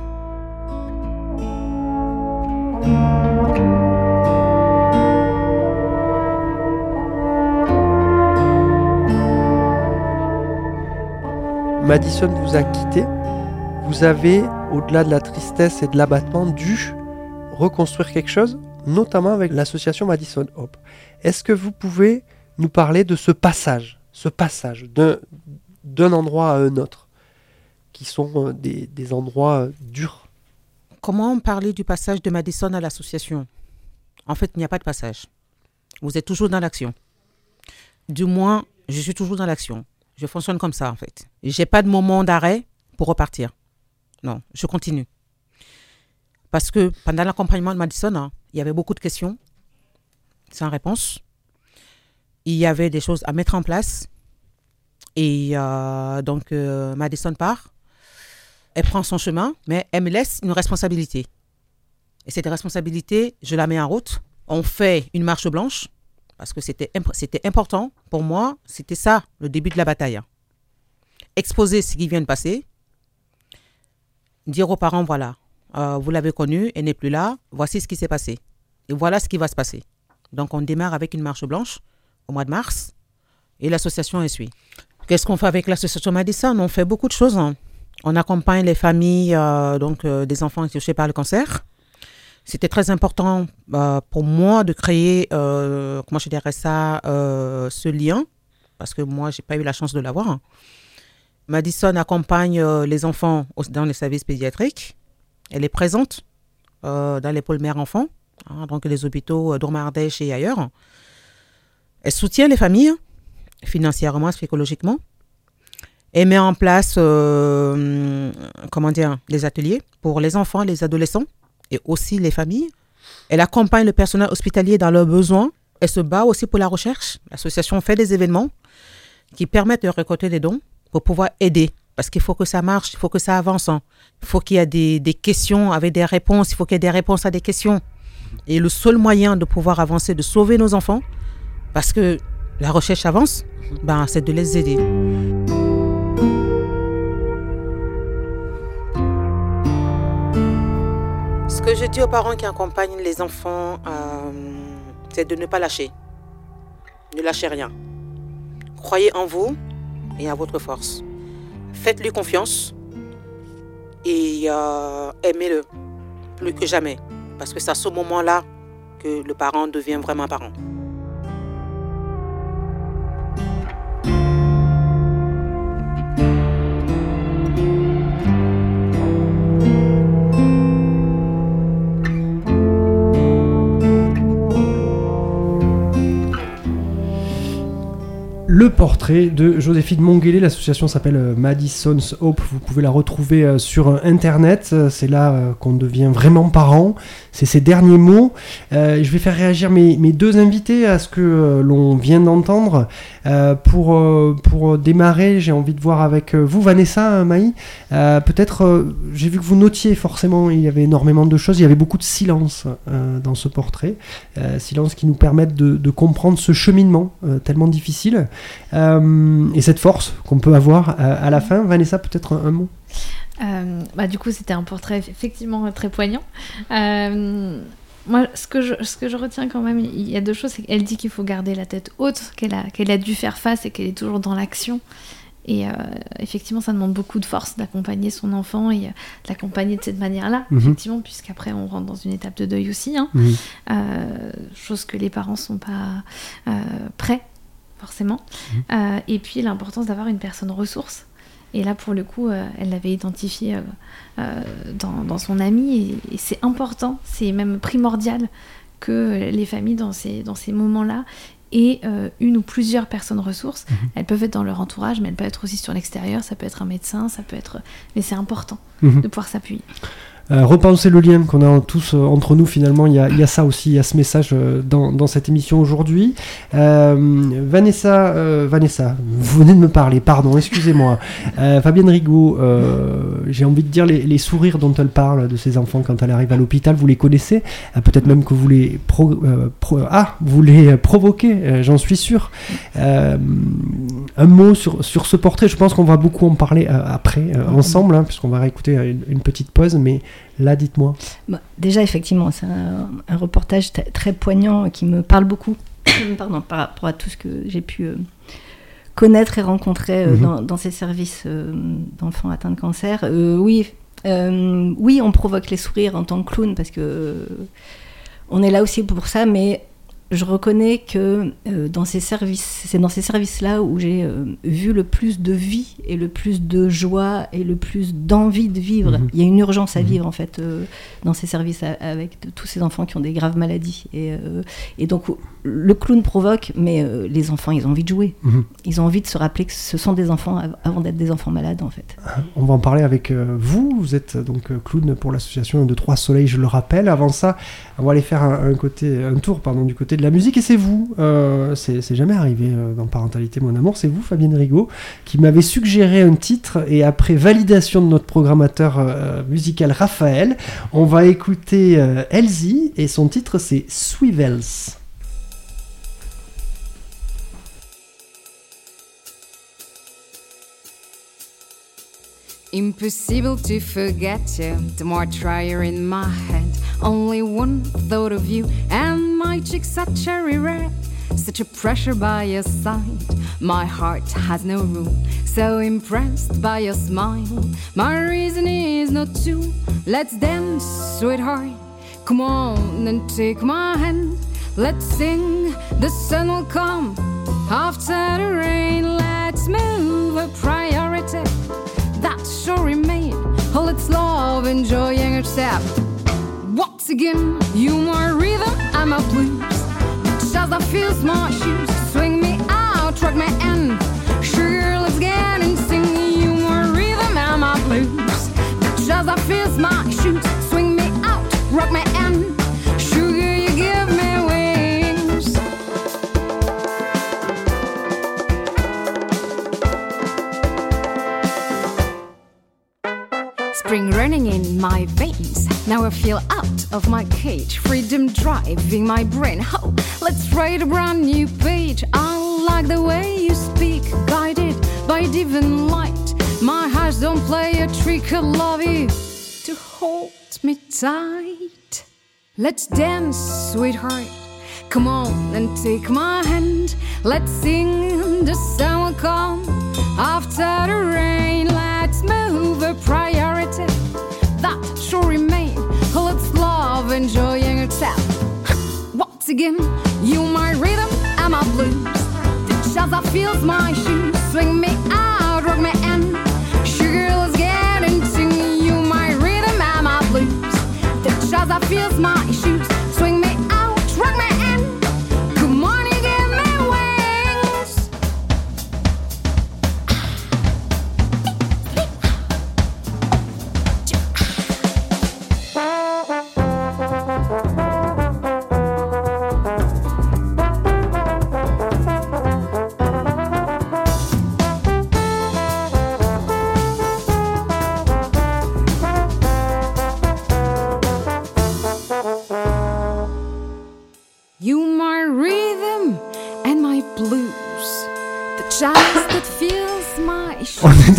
Madison vous a quitté. Vous avez, au-delà de la tristesse et de l'abattement, dû reconstruire quelque chose, notamment avec l'association Madison Hope. Est-ce que vous pouvez nous parler de ce passage, ce passage d'un, endroit à un autre, qui sont euh, des, des endroits euh, durs? Comment parler du passage de Madison à l'association? En fait, il n'y a pas de passage. Vous êtes toujours dans l'action. Du moins, je suis toujours dans l'action. Je fonctionne comme ça, en fait. J'ai pas de moment d'arrêt pour repartir. Non, je continue. Parce que pendant l'accompagnement de Madison, hein, il y avait beaucoup de questions sans réponse. Il y avait des choses à mettre en place. Et euh, donc, euh, Madison part. Elle prend son chemin, mais elle me laisse une responsabilité. Et cette responsabilité, je la mets en route. On fait une marche blanche, parce que c'était imp- important pour moi. C'était ça, le début de la bataille. Exposer ce qui vient de passer. Dire aux parents, voilà, euh, vous l'avez connue, elle n'est plus là, voici ce qui s'est passé. Et voilà ce qui va se passer. Donc on démarre avec une marche blanche au mois de mars, et l'association essuie. Qu'est-ce qu'on fait avec l'association Madison? On fait beaucoup de choses. hein. On accompagne les familles euh, donc, euh, des enfants touchés par le cancer. C'était très important euh, pour moi de créer, euh, je dirais ça, euh, ce lien, parce que moi, j'ai pas eu la chance de l'avoir. Madison accompagne les enfants dans les services pédiatriques. Elle est présente dans les pôles mères-enfants, hein, donc les hôpitaux d'Ormardèche et ailleurs. Elle soutient les familles financièrement, psychologiquement. Elle met en place, comment dire, des ateliers pour les enfants, les adolescents et aussi les familles. Elle accompagne le personnel hospitalier dans leurs besoins. Elle se bat aussi pour la recherche. L'association fait des événements qui permettent de récolter des dons pour pouvoir aider. Parce qu'il faut que ça marche, il faut que ça avance. hein. Il faut qu'il y ait des, des questions avec des réponses, il faut qu'il y ait des réponses à des questions. Et le seul moyen de pouvoir avancer, de sauver nos enfants, parce que la recherche avance, ben, c'est de les aider. Que je dis aux parents qui accompagnent les enfants, euh, c'est de ne pas lâcher. Ne lâchez rien. Croyez en vous et en votre force. Faites-lui confiance et euh, aimez-le plus que jamais. Parce que c'est à ce moment-là que le parent devient vraiment parent. Le portrait de Joséphine Monguelet. L'association s'appelle euh, Madison's Hope. Vous pouvez la retrouver euh, sur Internet. C'est là qu'on devient vraiment parent. C'est ses derniers mots. je vais faire réagir mes, deux invités à ce que l'on vient d'entendre. pour, démarrer, j'ai envie de voir avec vous, Vanessa, Maï. Peut-être, j'ai vu que vous notiez forcément, il y avait énormément de choses. Il y avait beaucoup de silence dans ce portrait. silence qui nous permettent de comprendre ce cheminement tellement difficile. Euh, et cette force qu'on peut avoir euh, à, la fin. Vanessa, peut-être un, mot? Euh, bah, Du coup, c'était un portrait effectivement très poignant. moi, ce que, je, ce que je retiens quand même, il y a deux choses. C'est qu'elle dit qu'il faut garder la tête haute, qu'elle a, qu'elle a dû faire face et qu'elle est toujours dans l'action. Et effectivement, ça demande beaucoup de force d'accompagner son enfant et de l'accompagner de cette manière-là, mhm. effectivement, puisqu'après on rentre dans une étape de deuil aussi, hein. mhm. chose que les parents sont pas prêts forcément. Mhm. Euh, et puis l'importance d'avoir une personne ressource. Et là, pour le coup, euh, elle l'avait identifié euh, dans, son ami. Et, c'est important, c'est même primordial que les familles, dans ces, dans ces moments-là, aient une ou plusieurs personnes ressources. Mhm. Elles peuvent être dans leur entourage, mais elles peuvent être aussi sur l'extérieur. Ça peut être un médecin, ça peut être. Mais c'est important mhm. de pouvoir s'appuyer. Euh, repenser le lien qu'on a tous euh, entre nous finalement, il y, a, ça aussi, il y a ce message euh, dans, cette émission aujourd'hui. Vanessa, Vanessa, vous venez de me parler, pardon, excusez-moi. Fabienne Rigaud, j'ai envie de dire les, sourires dont elle parle de ses enfants quand elle arrive à l'hôpital, vous les connaissez, peut-être même que vous les, ah, provoquez, j'en suis sûr. un mot sur, sur ce portrait, je pense qu'on va beaucoup en parler après, ensemble, hein, puisqu'on va réécouter une, une petite pause, mais Là, dites-moi. Bah, déjà, effectivement, c'est un, reportage très poignant qui me parle beaucoup Pardon, par rapport à tout ce que j'ai pu euh, connaître et rencontrer euh, mhm. dans, ces services euh, d'enfants atteints de cancer. oui, oui, on provoque les sourires en tant que clown parce que on est là aussi pour ça, mais je reconnais que euh, dans ces services, c'est dans ces services-là où j'ai euh, vu le plus de vie et le plus de joie et le plus d'envie de vivre. Mhm. Il y a une urgence à mhm. vivre en fait euh, dans ces services avec tous ces enfants qui ont des graves maladies. Et, et donc le clown provoque, mais les enfants, ils ont envie de jouer. Mhm. Ils ont envie de se rappeler que ce sont des enfants avant d'être des enfants malades en fait. On va en parler avec vous. Vous êtes donc clown pour l'association de Trois Soleils, je le rappelle. Avant ça, on va aller faire un, un côté, un tour pardon, du côté de la musique et c'est vous, euh, c'est jamais arrivé euh, dans Parentalité Mon Amour, c'est vous Fabienne Rigaud qui m'avait suggéré un titre et après validation de notre programmateur euh, musical Raphaël, on va écouter Elsie et son titre c'est Swivels. Impossible to forget you. The more you're in my head. Only one thought of you, my cheeks are cherry red. Such a pressure by your side, my heart has no room. So impressed by your smile, my reason is not to. Let's dance, sweetheart. Come on and take my hand. Let's sing, the sun will come after the rain. Let's move a priority that sure remain. All its love, enjoying yourself. Once again, you more rhythm, I'm a blues. Just I feel my shoes, swing me out, rock me in. Sure, let's get and sing. You my rhythm, I'm a blues. Just I feel my shoes, swing me out, rock my end. Sugar, you give me in. Spring running in my. Now I feel out of my cage. Freedom driving my brain. Oh, let's write a brand new page. I like the way you speak, guided by divine light. My eyes don't play a trick. I love you to hold me tight. Let's dance, sweetheart. Come on and take my hand. Let's sing the sun will come after the rain. Let's move a priority enjoying yourself. Once again, you my rhythm and my blues. The jazz that feels my shoes. Swing me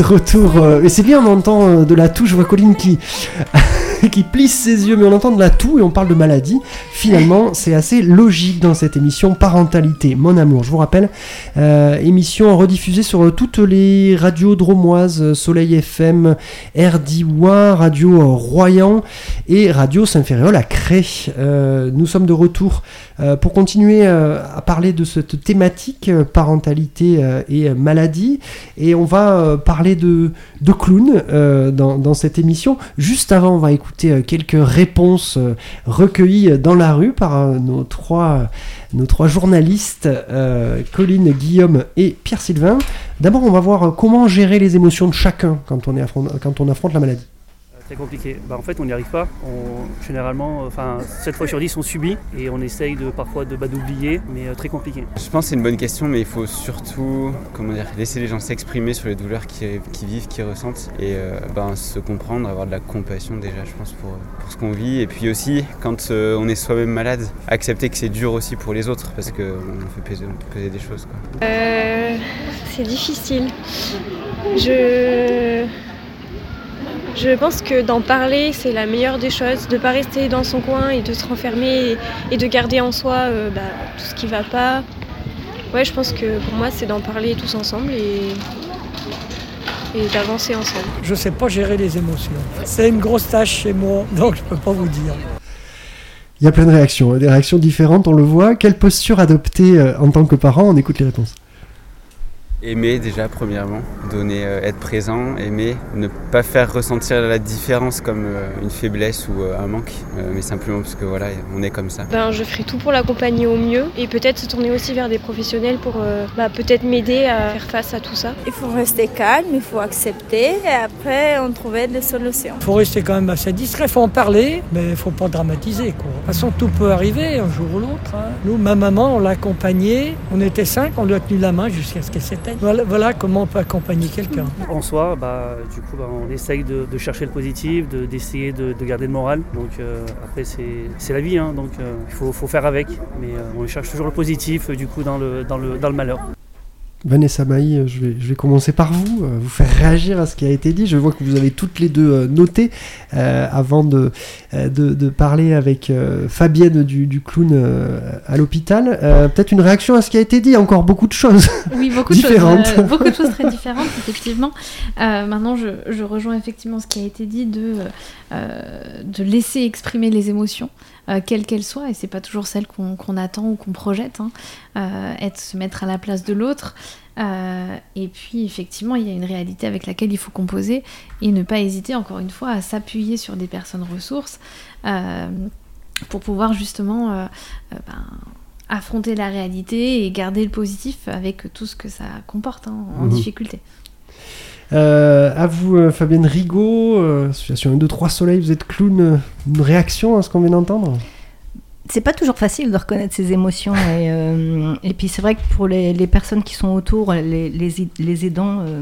retour, euh, et c'est bien, on entend euh, de la toux, je vois Colline qui, qui plisse ses yeux, mais on entend de la toux et on parle de maladie. Finalement, c'est assez logique dans cette émission Parentalité, mon amour. Je vous rappelle, euh, émission rediffusée sur toutes les radios dromoises, Soleil FM, RDIWA, Radio Royan et Radio Saint-Ferréol à Cré. Euh, nous sommes de retour euh, pour continuer euh, à parler de cette thématique euh, parentalité euh, et euh, maladie. Et on va euh, parler de, de clown euh, dans cette émission. Juste avant, on va écouter euh, quelques réponses euh, recueillies dans la rue par euh, nos trois, journalistes, euh, Colline, Guillaume et Pierre-Sylvain. D'abord, on va voir euh, comment gérer les émotions de chacun quand on, est quand on affronte la maladie. Très compliqué. Bah, en fait, on n'y arrive pas. On, généralement, euh, enfin, 7 fois sur 10, on subit et on essaye de, parfois de bah, d'oublier, mais euh, très compliqué. Je pense que c'est une bonne question, mais il faut surtout comment dire, laisser les gens s'exprimer sur les douleurs qu'ils qu'ils vivent, qu'ils ressentent, et euh, ben, se comprendre, avoir de la compassion déjà, je pense, pour, pour ce qu'on vit. Et puis aussi, quand euh, on est soi-même malade, accepter que c'est dur aussi pour les autres, parce qu'on fait peser, on peut peser des choses. Quoi. Euh, c'est difficile. Je... Je pense que d'en parler, c'est la meilleure des choses, de ne pas rester dans son coin et de se renfermer et, et de garder en soi euh, bah, tout ce qui va pas. Ouais, je pense que pour moi, c'est d'en parler tous ensemble et, et d'avancer ensemble. Je sais pas gérer les émotions. C'est une grosse tâche chez moi, donc je peux pas vous dire. Il y a plein de réactions, hein, des réactions différentes, on le voit. Quelle posture adopter euh, en tant que parent? On écoute les réponses. Aimer déjà, premièrement, donner, euh, être présent, aimer, ne pas faire ressentir la différence comme euh, une faiblesse ou euh, un manque, euh, mais simplement parce que voilà, on est comme ça. Ben, je ferai tout pour l'accompagner au mieux et peut-être se tourner aussi vers des professionnels pour euh, bah, peut-être m'aider à faire face à tout ça. Il faut rester calme, il faut accepter et après on trouver des solutions. Il faut rester quand même assez discret, il faut en parler, mais il faut pas dramatiser. Quoi. De toute façon, tout peut arriver un jour ou l'autre. hein. Nous, ma maman, on l'a accompagnée, on était cinq, on lui a tenu la main jusqu'à ce qu'elle s'éteigne. Voilà, voilà comment on peut accompagner quelqu'un. En soi, bah, du coup, bah, on essaye de, de chercher le positif, de- d'essayer de, de garder le moral. Donc euh, après, c'est c'est la vie, hein, donc euh, il faut, faut faire avec. Mais euh, on cherche toujours le positif, euh, du coup, dans le, dans le, dans le malheur. Vanessa Maï, euh, je vais, je vais commencer par vous, euh, vous faire réagir à ce qui a été dit. Je vois que vous avez toutes les deux euh, noté euh, avant de, de, de parler avec euh, Fabienne du, du clown euh, à l'hôpital. Peut-être une réaction à ce qui a été dit, encore beaucoup de choses Oui, beaucoup de, choses, différentes. beaucoup de choses très différentes, effectivement. Maintenant, je, je rejoins effectivement ce qui a été dit de, de laisser exprimer les émotions, euh, quelles qu'elles soient, et c'est pas toujours celles qu'on attend ou qu'on projette. hein. Euh, être se mettre à la place de l'autre. Euh, et puis, effectivement, il y a une réalité avec laquelle il faut composer et ne pas hésiter, encore une fois, à s'appuyer sur des personnes ressources pour pouvoir justement ben, affronter la réalité et garder le positif avec tout ce que ça comporte hein, en Mhm. difficulté. Euh, à vous, euh, Fabienne Rigaud, euh, association 1, 2, 3 Soleil, vous êtes clown. euh, Une réaction à ce qu'on vient d'entendre? C'est pas toujours facile de reconnaître ses émotions. Et, euh, et puis c'est vrai que pour les, les personnes qui sont autour, les, les, les aidants, euh,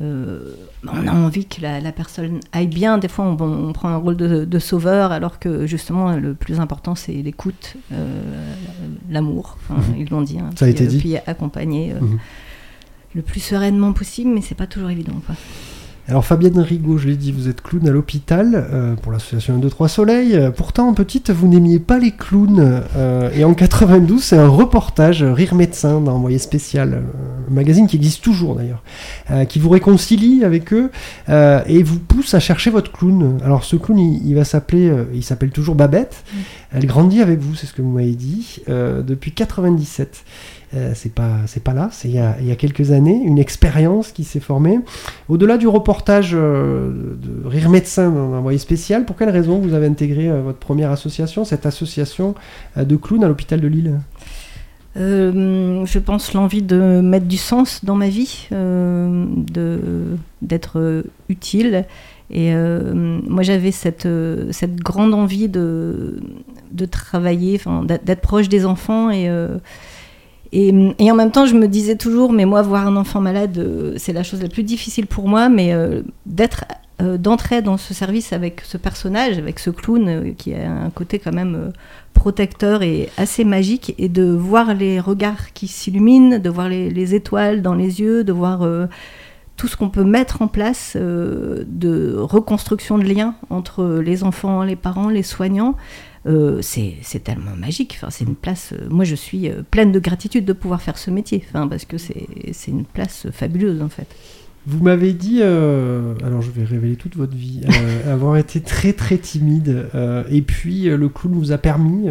euh, on a envie que la, la personne aille bien. Des fois, on, on prend un rôle de, de sauveur, alors que justement, le plus important, c'est l'écoute, l'amour. Enfin, Mhm. Ils l'ont dit. hein. Ça a Puis, été euh, dit. Puis accompagner Mhm. Le plus sereinement possible, mais c'est pas toujours évident. Quoi. Alors Fabienne Rigaud, je l'ai dit, vous êtes clown à l'hôpital euh, pour l'association 1, 2, 3 Soleil. Euh, pourtant, petite, vous n'aimiez pas les clowns. euh, et en 92, c'est un reportage Rire Médecin dans Envoyé Spécial, un magazine qui existe toujours d'ailleurs, euh, qui vous réconcilie avec eux et vous pousse à chercher votre clown. Alors ce clown, il, il va s'appeler, il s'appelle toujours Babette. Elle grandit avec vous, c'est ce que vous m'avez dit, depuis 97. Euh, c'est pas c'est pas là, c'est il y a, quelques années, une expérience qui s'est formée. Au-delà du reportage euh, de Rire Médecin dans Envoyé spécial, pour quelle raison vous avez intégré euh, votre première association, cette association de clowns à l'hôpital de Lille? Je pense l'envie de mettre du sens dans ma vie, de d'être utile. Et moi, j'avais cette, cette grande envie de, de travailler, d'être proche des enfants. Et, et, en même temps, je me disais toujours, mais moi, voir un enfant malade, euh, c'est la chose la plus difficile pour moi, mais euh, d'être d'entrer dans ce service avec ce personnage, avec ce clown qui a un côté quand même protecteur et assez magique, et de voir les regards qui s'illuminent, de voir les, étoiles dans les yeux, de voir tout ce qu'on peut mettre en place de reconstruction de liens entre les enfants, les parents, les soignants. Euh, c'est tellement magique. Enfin, c'est une place. Euh, moi, je suis euh, pleine de gratitude de pouvoir faire ce métier, enfin, parce que c'est une place fabuleuse en fait. Vous m'avez dit, alors je vais révéler toute votre vie, avoir été très très timide, et puis le clown vous a permis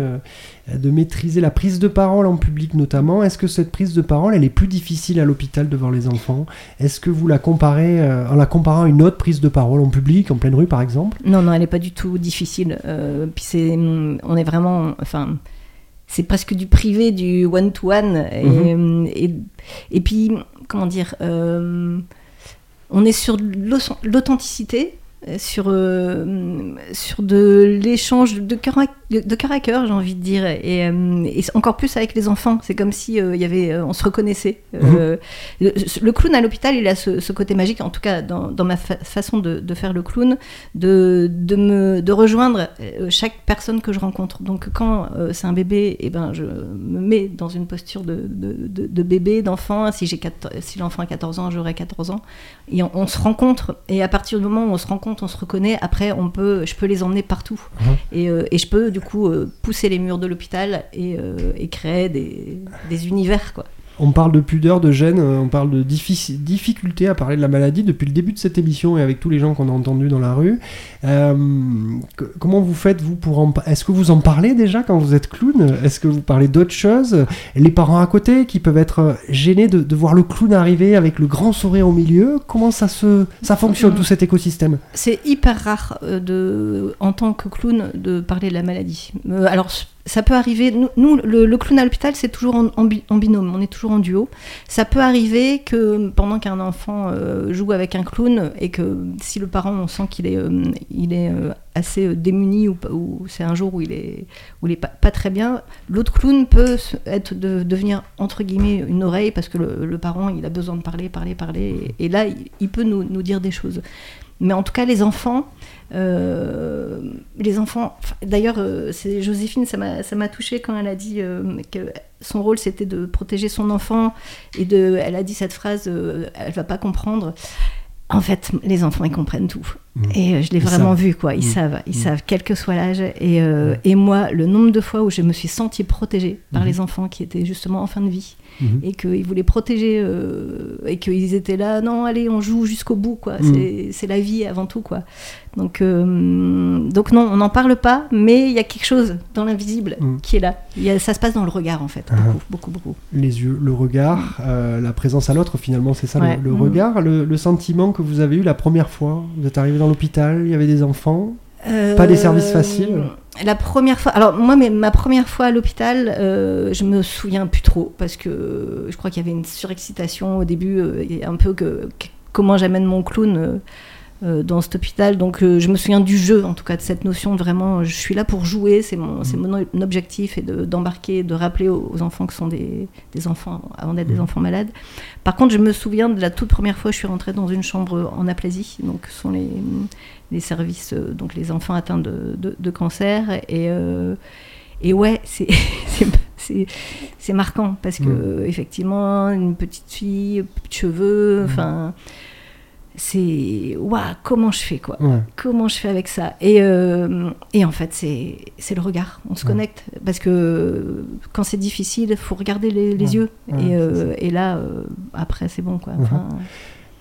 de maîtriser la prise de parole en public notamment. Est-ce que cette prise de parole, elle est plus difficile à l'hôpital devant les enfants? Est-ce que vous la comparez euh, en la comparant à une autre prise de parole en public, en pleine rue par exemple? Non, non, elle n'est pas du tout difficile. Euh, puis c'est, on est vraiment, enfin, c'est presque du privé, du one to one, et, mhm. et, puis comment dire, euh, on est sur l'authenticité sur, euh, sur de l'échange de cœur, à, de cœur à cœur, j'ai envie de dire, et, euh, et, encore plus avec les enfants. C'est comme si euh, y avait, on se reconnaissait. Mhm. Le, clown à l'hôpital, il a ce, côté magique, en tout cas dans, dans ma façon de, de, faire le clown, de, de, me, de rejoindre chaque personne que je rencontre. Donc quand c'est un bébé, et eh ben, je me mets dans une posture de, de bébé, d'enfant. Si, si l'enfant a 14 ans, j'aurai 14 ans. Et on, on se rencontre, et à partir du moment où on se rencontre, on se reconnaît, après, on peut, je peux les emmener partout. Mhm. Et, euh, et, je peux, du coup, euh, pousser les murs de l'hôpital et, euh, et, créer des, des univers, quoi. On parle de pudeur, de gêne, on parle de difficulté à parler de la maladie depuis le début de cette émission et avec tous les gens qu'on a entendus dans la rue. comment vous faites, vous, pour en... Est-ce que vous en parlez déjà quand vous êtes clown? Est-ce que vous parlez d'autres choses? Les parents à côté qui peuvent être gênés de, de, voir le clown arriver avec le grand sourire au milieu Comment ça, se... ça fonctionne, tout cet écosystème? C'est hyper rare, de, en tant que clown, de parler de la maladie. alors, ça peut arriver, nous, le, clown à l'hôpital, c'est toujours en, binôme, on est toujours en duo. Ça peut arriver que pendant qu'un enfant euh, joue avec un clown et que si le parent, on sent qu'il est, euh, euh, assez démuni ou, c'est un jour où il est, pas, très bien, l'autre clown peut être de, devenir entre guillemets une oreille parce que le, parent, il a besoin de parler, parler, parler. Et, là, il, peut nous dire des choses. Mais en tout cas, les enfants, euh, les enfants, d'ailleurs, euh, c'est Joséphine, ça m'a touchée quand elle a dit euh, que son rôle c'était de protéger son enfant et elle a dit cette phrase, elle va pas comprendre. En fait, les enfants, ils comprennent tout. Mmh. Et je l'ai vraiment vu, quoi. Ils mmh. savent, ils mmh. savent, quel que soit l'âge. Et, et, moi, le nombre de fois où je me suis sentie protégée par les enfants qui étaient justement en fin de vie, Mhm. et qu'ils voulaient protéger euh, et qu'ils étaient là, non, allez, on joue jusqu'au bout, quoi. C'est la vie avant tout, quoi. Donc, euh, donc non, on n'en parle pas, mais il y a quelque chose dans l'invisible qui est là. Y ça se passe dans le regard, en fait, ah. beaucoup, beaucoup, Les yeux, le regard, euh, la présence à l'autre, finalement, c'est ça, le, regard, le, le, sentiment que vous avez eu la première fois. Vous êtes arrivé dans l'hôpital, il y avait des enfants? Pas des services faciles? la première fois, alors moi, mais ma première fois à l'hôpital, euh, je me souviens plus trop parce que je crois qu'il y avait une surexcitation au début, euh, un peu que, comment j'amène mon clown euh, euh, dans cet hôpital. Donc je me souviens du jeu, en tout cas de cette notion de vraiment, je suis là pour jouer, c'est mon, c'est mon objectif et d'embarquer, de, rappeler aux, enfants que sont des, des enfants avant d'être des mmh. enfants malades. Par contre, je me souviens de la toute première fois, je suis rentrée dans une chambre en aplasie, donc ce sont les les services, euh, donc les enfants atteints de, de, cancer. Et, euh, et ouais, c'est c'est marquant parce que mm. effectivement une petite fille, de cheveux, mm. enfin c'est waouh comment je fais quoi. Comment je fais avec ça. Et, euh, et en fait c'est le regard. On se connecte. Parce que quand c'est difficile il faut regarder les, les yeux. Et, et, là après c'est bon quoi. Enfin,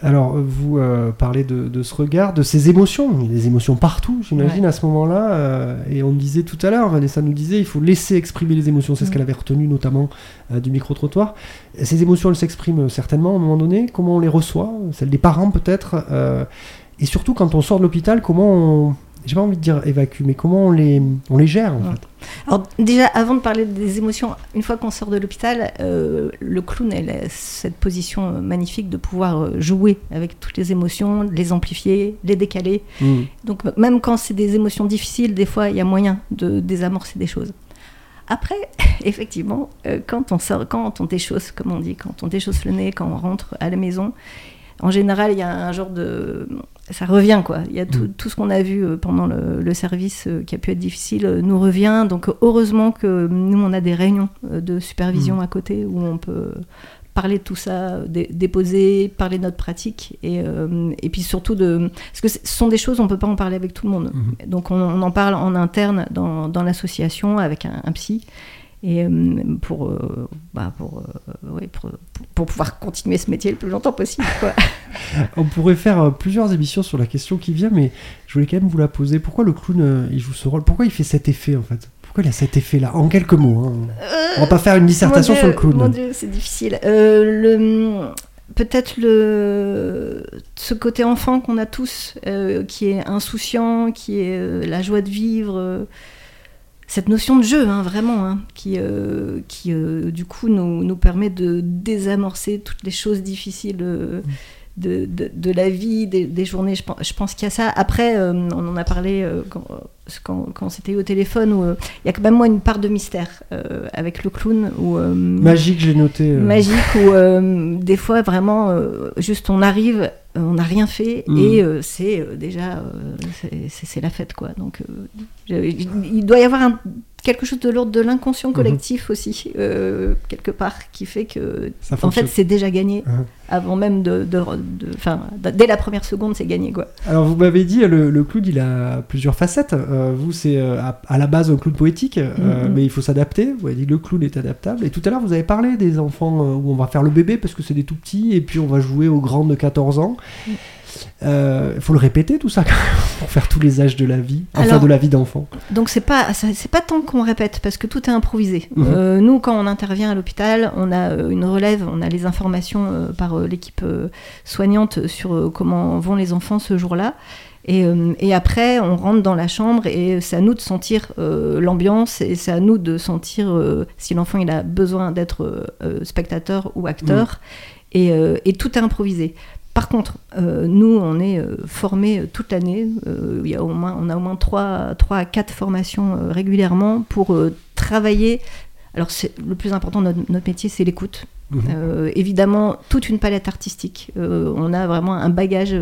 alors, vous euh, parlez de, ce regard, de ces émotions, il y a des émotions partout, j'imagine, à ce moment-là. Euh, et on disait tout à l'heure, Vanessa nous disait, il faut laisser exprimer les émotions. C'est ce qu'elle avait retenu notamment euh, du micro-trottoir. Ces émotions, elles s'expriment certainement à un moment donné. Comment on les reçoit? Celles des parents, peut-être Et surtout, quand on sort de l'hôpital, comment on j'ai pas envie de dire évacue, mais comment on les, on les gère en fait Alors déjà, avant de parler des émotions, une fois qu'on sort de l'hôpital, euh, le clown a cette position euh, magnifique de pouvoir euh, jouer avec toutes les émotions, les amplifier, les décaler. Mm. Donc même quand c'est des émotions difficiles, des fois il y a moyen de désamorcer des choses. Après, effectivement, quand on sort, quand on déchausse, comme on dit, quand on déchausse le nez, quand on rentre à la maison, en général, il y a un genre de ça revient quoi. Il y a tout, mm. tout ce qu'on a vu euh, pendant le, le, service euh, qui a pu être difficile euh, nous revient. Donc heureusement que nous on a des réunions de supervision mm. à côté où on peut parler de tout ça, déposer, parler de notre pratique et, et puis surtout de parce que ce sont des choses on peut pas en parler avec tout le monde. Mm-hmm. Donc on, on, en parle en interne dans, dans l'association avec un, un psy et pour, bah pour, ouais, pour, pour, pouvoir continuer ce métier le plus longtemps possible. Quoi. On pourrait faire plusieurs émissions sur la question qui vient, mais je voulais quand même vous la poser. Pourquoi le clown, il joue ce rôle? Pourquoi il fait cet effet en fait? Pourquoi il a cet effet-là En quelques mots. Hein? On va pas faire une dissertation sur le clown. Mon Dieu, c'est difficile. Euh, le peut-être le ce côté enfant qu'on a tous, euh, qui est insouciant, qui est euh, la joie de vivre, cette notion de jeu, hein, vraiment, hein, qui, euh, qui euh, du coup nous, nous, permet de désamorcer toutes les choses difficiles euh, de, de, de, la vie, des, des journées. Je pense, je pense qu'il y a ça. Après, euh, on en a parlé euh, quand, quand, quand c'était au téléphone, où il y a quand même moi une part de mystère avec le clown. Où, magique, j'ai noté. Magique, où des fois, vraiment, juste on arrive on n'a rien fait mmh. et euh, c'est euh, déjà euh, c'est la fête quoi donc il doit y avoir un, quelque chose de l'ordre de l'inconscient collectif mmh. aussi quelque part qui fait que en fait c'est déjà gagné mmh. avant même de, de dès la première seconde c'est gagné quoi. Alors vous m'avez dit le, le, clown il a plusieurs facettes. Vous c'est à, à, la base un clown poétique mais il faut s'adapter. Vous avez dit le clown est adaptable. Et tout à l'heure vous avez parlé des enfants où on va faire le bébé parce que c'est des tout petits et puis on va jouer aux grands de 14 ans il euh, faut le répéter tout ça pour faire tous les âges de la vie, enfin de la vie d'enfant. Donc c'est pas c'est pas tant qu'on répète parce que tout est improvisé. Mhm. euh, nous quand on intervient à l'hôpital, on a euh, une relève, on a les informations par l'équipe soignante sur comment vont les enfants ce jour-là. Et, et, après, on rentre dans la chambre et c'est à nous de sentir l'ambiance et c'est à nous de sentir si l'enfant il a besoin d'être spectateur ou acteur. Mhm. Et, et, tout est improvisé. Par contre, euh, nous, on est euh, formés euh, toute l'année. Euh, il y a au moins, on a au moins 3, 3 à 4 formations euh, régulièrement pour travailler. Alors, le plus important de notre, notre métier, c'est l'écoute. Mmh. évidemment, toute une palette artistique. on a vraiment un bagage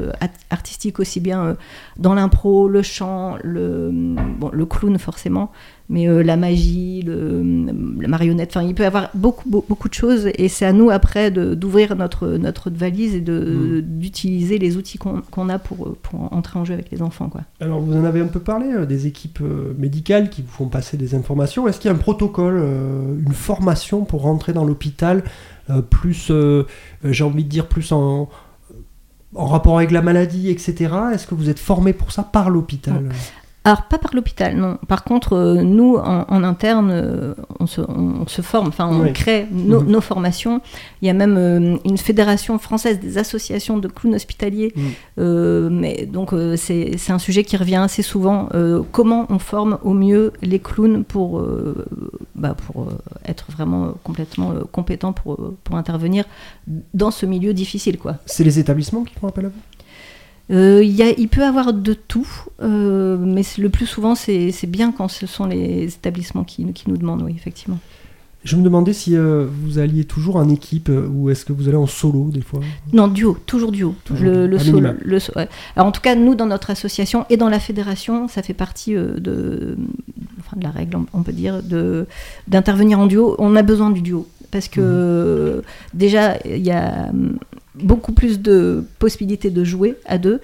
artistique aussi bien dans l'impro, le chant, le, bon, le clown forcément, mais euh, la magie, le, la marionnette, enfin il peut y avoir beaucoup, beaucoup, beaucoup de choses et c'est à nous après d'ouvrir notre, notre valise et d'utiliser de, mmh. les outils qu'on qu a pour, pour entrer en jeu avec les enfants. Quoi. Alors vous en avez un peu parlé, euh, des équipes euh, médicales qui vous font passer des informations. Est-ce qu'il y a un protocole, euh, une formation pour rentrer dans l'hôpital, euh, plus, euh, j'ai envie de dire, plus en en rapport avec la maladie, etc. Est-ce que vous êtes formé pour ça par l'hôpital? Alors, pas par l'hôpital, non. Par contre, euh, nous, en, en interne, euh, on, se, on, se, forme, enfin, on oui. crée no, mmh. nos formations. Il y a même euh, une fédération française des associations de clowns hospitaliers. Mmh. mais donc, c'est un sujet qui revient assez souvent. comment on forme au mieux les clowns pour, bah, pour être vraiment complètement compétents pour, pour intervenir dans ce milieu difficile, quoi. C'est les établissements qui font appel à vous? Euh, il peut avoir de tout, euh, mais le plus souvent, c'est bien quand ce sont les établissements qui, nous demandent, oui, effectivement. Je me demandais si euh, vous alliez toujours en équipe euh, ou est-ce que vous allez en solo des fois Non, duo, toujours duo. Toujours le, le solo, le, ouais. Alors en tout cas, nous, dans notre association et dans la fédération, ça fait partie euh, de, enfin, de la règle, on, on peut dire, d'intervenir en duo. On a besoin du duo parce que mmh. déjà, il y a beaucoup plus de possibilités de jouer à deux.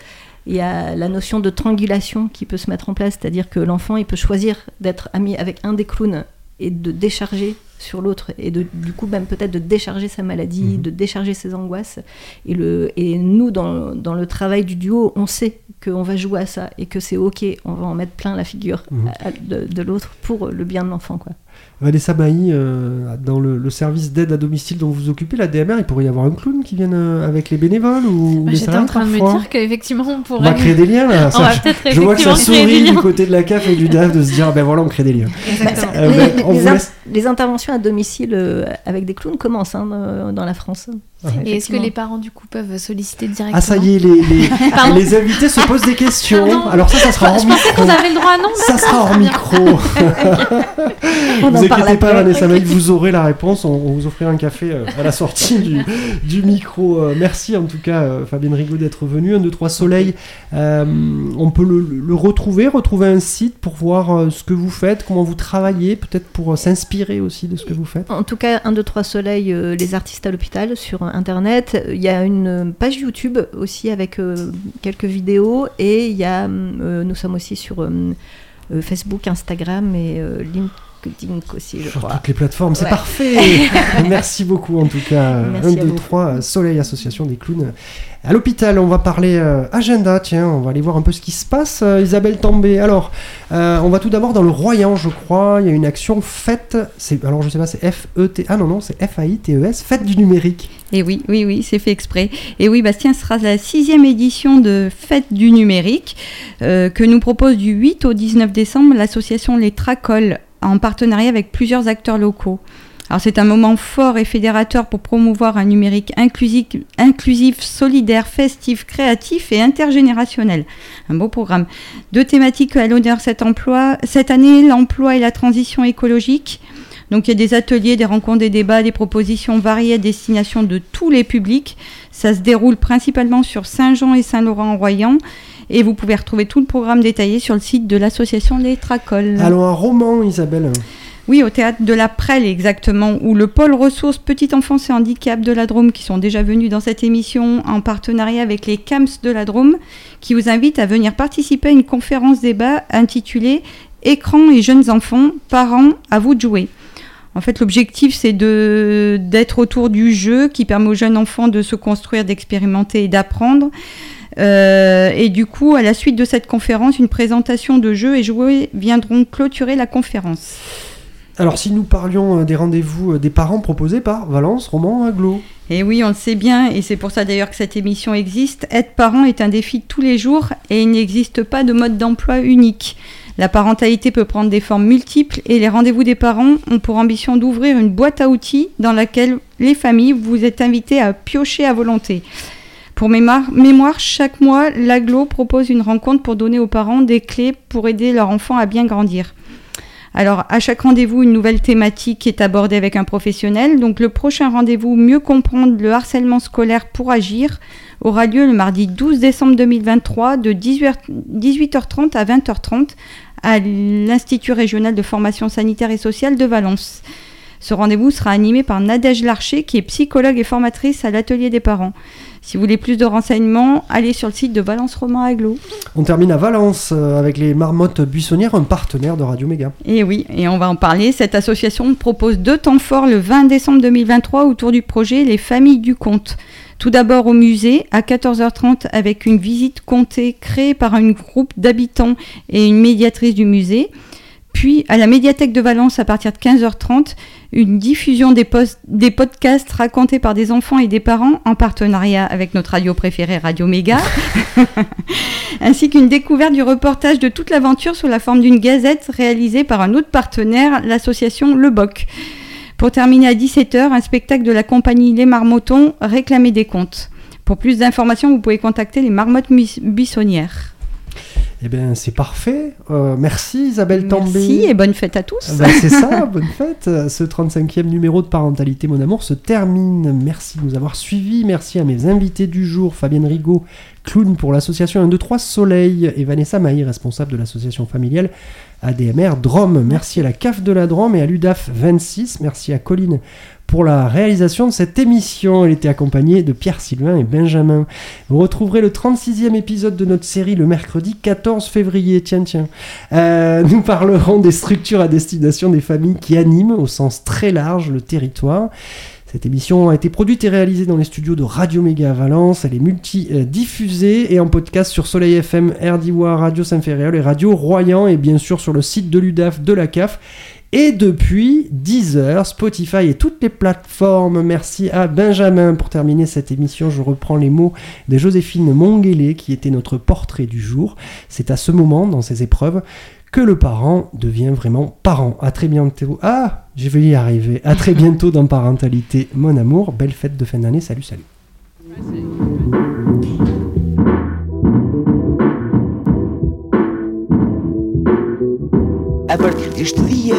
Il y a la notion de triangulation qui peut se mettre en place, c'est-à-dire que l'enfant il peut choisir d'être ami avec un des clowns et de décharger sur l'autre et de, du coup même peut-être de décharger sa maladie, mmh. de décharger ses angoisses. Et, le, et nous, dans, dans le travail du duo, on sait qu'on va jouer à ça et que c'est ok, on va en mettre plein la figure mmh. à, de, de l'autre pour le bien de l'enfant. quoi. Vanessa Mailly, euh, dans le, le service d'aide à domicile dont vous vous occupez, la DMR, il pourrait y avoir un clown qui vienne euh, avec les bénévoles ou bah, J'étais en train parfois. de me dire qu'effectivement on pourrait. On va créer des liens là. Ça, je, je vois que ça sourit du côté de la CAF et du DAF de se dire ben voilà, on crée des liens. Euh, les, les, les, laisse... les, interventions à domicile euh, avec des clowns commencent hein, dans la France. Et est-ce que les parents du coup peuvent solliciter directement Ah ça y est, les, les, les invités se posent des questions. Alors ça, ça sera hors micro. Je qu'on avait le droit, non Ça sera hors micro. vous inquiétez pas, Vanessa Maï, vous aurez la réponse. On, vous offrira un café euh, à la sortie du, du micro. Euh, merci en tout cas, euh, Fabienne Rigaud, d'être venue. Un, deux, trois soleils. on peut le, le, retrouver, retrouver un site pour voir ce que vous faites, comment vous travaillez, peut-être pour s'inspirer aussi de ce que vous faites. En tout cas, un, deux, trois soleils, les artistes à l'hôpital sur Internet. Il y a une page YouTube aussi avec quelques vidéos et il y a, nous sommes aussi sur Facebook, Instagram et LinkedIn aussi, je Sur crois. toutes les plateformes, c'est parfait. Merci beaucoup en tout cas. Merci 1, 2, 3, Soleil Association des clowns. À l'hôpital, on va parler euh, agenda, tiens, on va aller voir un peu ce qui se passe. Euh, Isabelle També, alors, euh, on va tout d'abord dans le Royan, je crois, il y a une action faite, alors je sais pas, c'est F-E-T, ah non, non, c'est F-A-I-T-E-S, fête du numérique. Et oui, oui, oui, c'est fait exprès. Et oui, Bastien, ce sera la sixième édition de Fête du numérique que nous propose du 8 au 19 décembre l'association Les Tracoles en partenariat avec plusieurs acteurs locaux. Alors c'est un moment fort et fédérateur pour promouvoir un numérique inclusif, solidaire, festif, créatif et intergénérationnel. Un beau programme. Deux thématiques à l'honneur cet emploi. Cette année, l'emploi et la transition écologique. Donc il y a des ateliers, des rencontres, des débats, des propositions variées à destination de tous les publics. Ça se déroule principalement sur Saint-Jean et Saint-Laurent-en-Royan. Et vous pouvez retrouver tout le programme détaillé sur le site de l'association des Tracoles. Alors un roman, Isabelle oui, au théâtre de la Prelle exactement, où le pôle ressources petite enfance et handicap de la Drôme, qui sont déjà venus dans cette émission en partenariat avec les CAMS de la Drôme, qui vous invitent à venir participer à une conférence débat intitulée Écran et jeunes enfants, parents, à vous de jouer. En fait, l'objectif, c'est d'être autour du jeu qui permet aux jeunes enfants de se construire, d'expérimenter et d'apprendre. Euh, et du coup, à la suite de cette conférence, une présentation de jeux et jouets viendront clôturer la conférence. Alors, si nous parlions euh, des rendez-vous euh, des parents proposés par Valence Roman Aglo. Et oui, on le sait bien, et c'est pour ça d'ailleurs que cette émission existe. Être parent est un défi de tous les jours et il n'existe pas de mode d'emploi unique. La parentalité peut prendre des formes multiples et les rendez-vous des parents ont pour ambition d'ouvrir une boîte à outils dans laquelle les familles vous êtes invités à piocher à volonté. Pour mémoire, chaque mois, l'aglo propose une rencontre pour donner aux parents des clés pour aider leur enfant à bien grandir. Alors, à chaque rendez-vous, une nouvelle thématique est abordée avec un professionnel. Donc, le prochain rendez-vous, mieux comprendre le harcèlement scolaire pour agir, aura lieu le mardi 12 décembre 2023 de 18h30 à 20h30 à l'Institut régional de formation sanitaire et sociale de Valence. Ce rendez-vous sera animé par Nadège Larcher, qui est psychologue et formatrice à l'atelier des parents. Si vous voulez plus de renseignements, allez sur le site de Valence Romain Aglo. On termine à Valence euh, avec les marmottes buissonnières, un partenaire de Radio Méga. Et oui, et on va en parler. Cette association propose deux temps forts le 20 décembre 2023 autour du projet Les Familles du Conte. Tout d'abord au musée à 14h30 avec une visite comptée créée par un groupe d'habitants et une médiatrice du musée. Puis à la médiathèque de Valence à partir de 15h30, une diffusion des, des, podcasts racontés par des enfants et des parents en partenariat avec notre radio préférée Radio Méga, ainsi qu'une découverte du reportage de toute l'aventure sous la forme d'une gazette réalisée par un autre partenaire, l'association Le Boc. Pour terminer à 17h, un spectacle de la compagnie Les Marmotons, réclamer des comptes. Pour plus d'informations, vous pouvez contacter les marmottes buissonnières. Eh bien, c'est parfait. Euh, merci Isabelle També. Merci et bonne fête à tous. Ben, c'est ça, bonne fête. Ce 35e numéro de Parentalité Mon Amour se termine. Merci de nous avoir suivis. Merci à mes invités du jour, Fabienne Rigaud, clown pour l'association 1, 2, 3 Soleil, et Vanessa Maï, responsable de l'association familiale ADMR Drôme. Merci à la CAF de la Drôme et à l'UDAF 26. Merci à Colline pour la réalisation de cette émission. Elle était accompagnée de Pierre Sylvain et Benjamin. Vous retrouverez le 36e épisode de notre série le mercredi 14 février. Tiens, tiens. Euh, nous parlerons des structures à destination des familles qui animent au sens très large le territoire. Cette émission a été produite et réalisée dans les studios de Radio Méga Valence. Elle est multi-diffusée et en podcast sur Soleil FM, RDIWA, Radio Saint-Ferréol et Radio Royan et bien sûr sur le site de l'UDAF de la CAF et depuis Deezer, Spotify et toutes les plateformes. Merci à Benjamin pour terminer cette émission. Je reprends les mots de Joséphine Monguele qui était notre portrait du jour. C'est à ce moment, dans ces épreuves, que le parent devient vraiment parent. À très bientôt. Ah, je vais y arriver. À très bientôt dans Parentalité, mon amour. Belle fête de fin d'année. Salut, salut. A partir deste dia.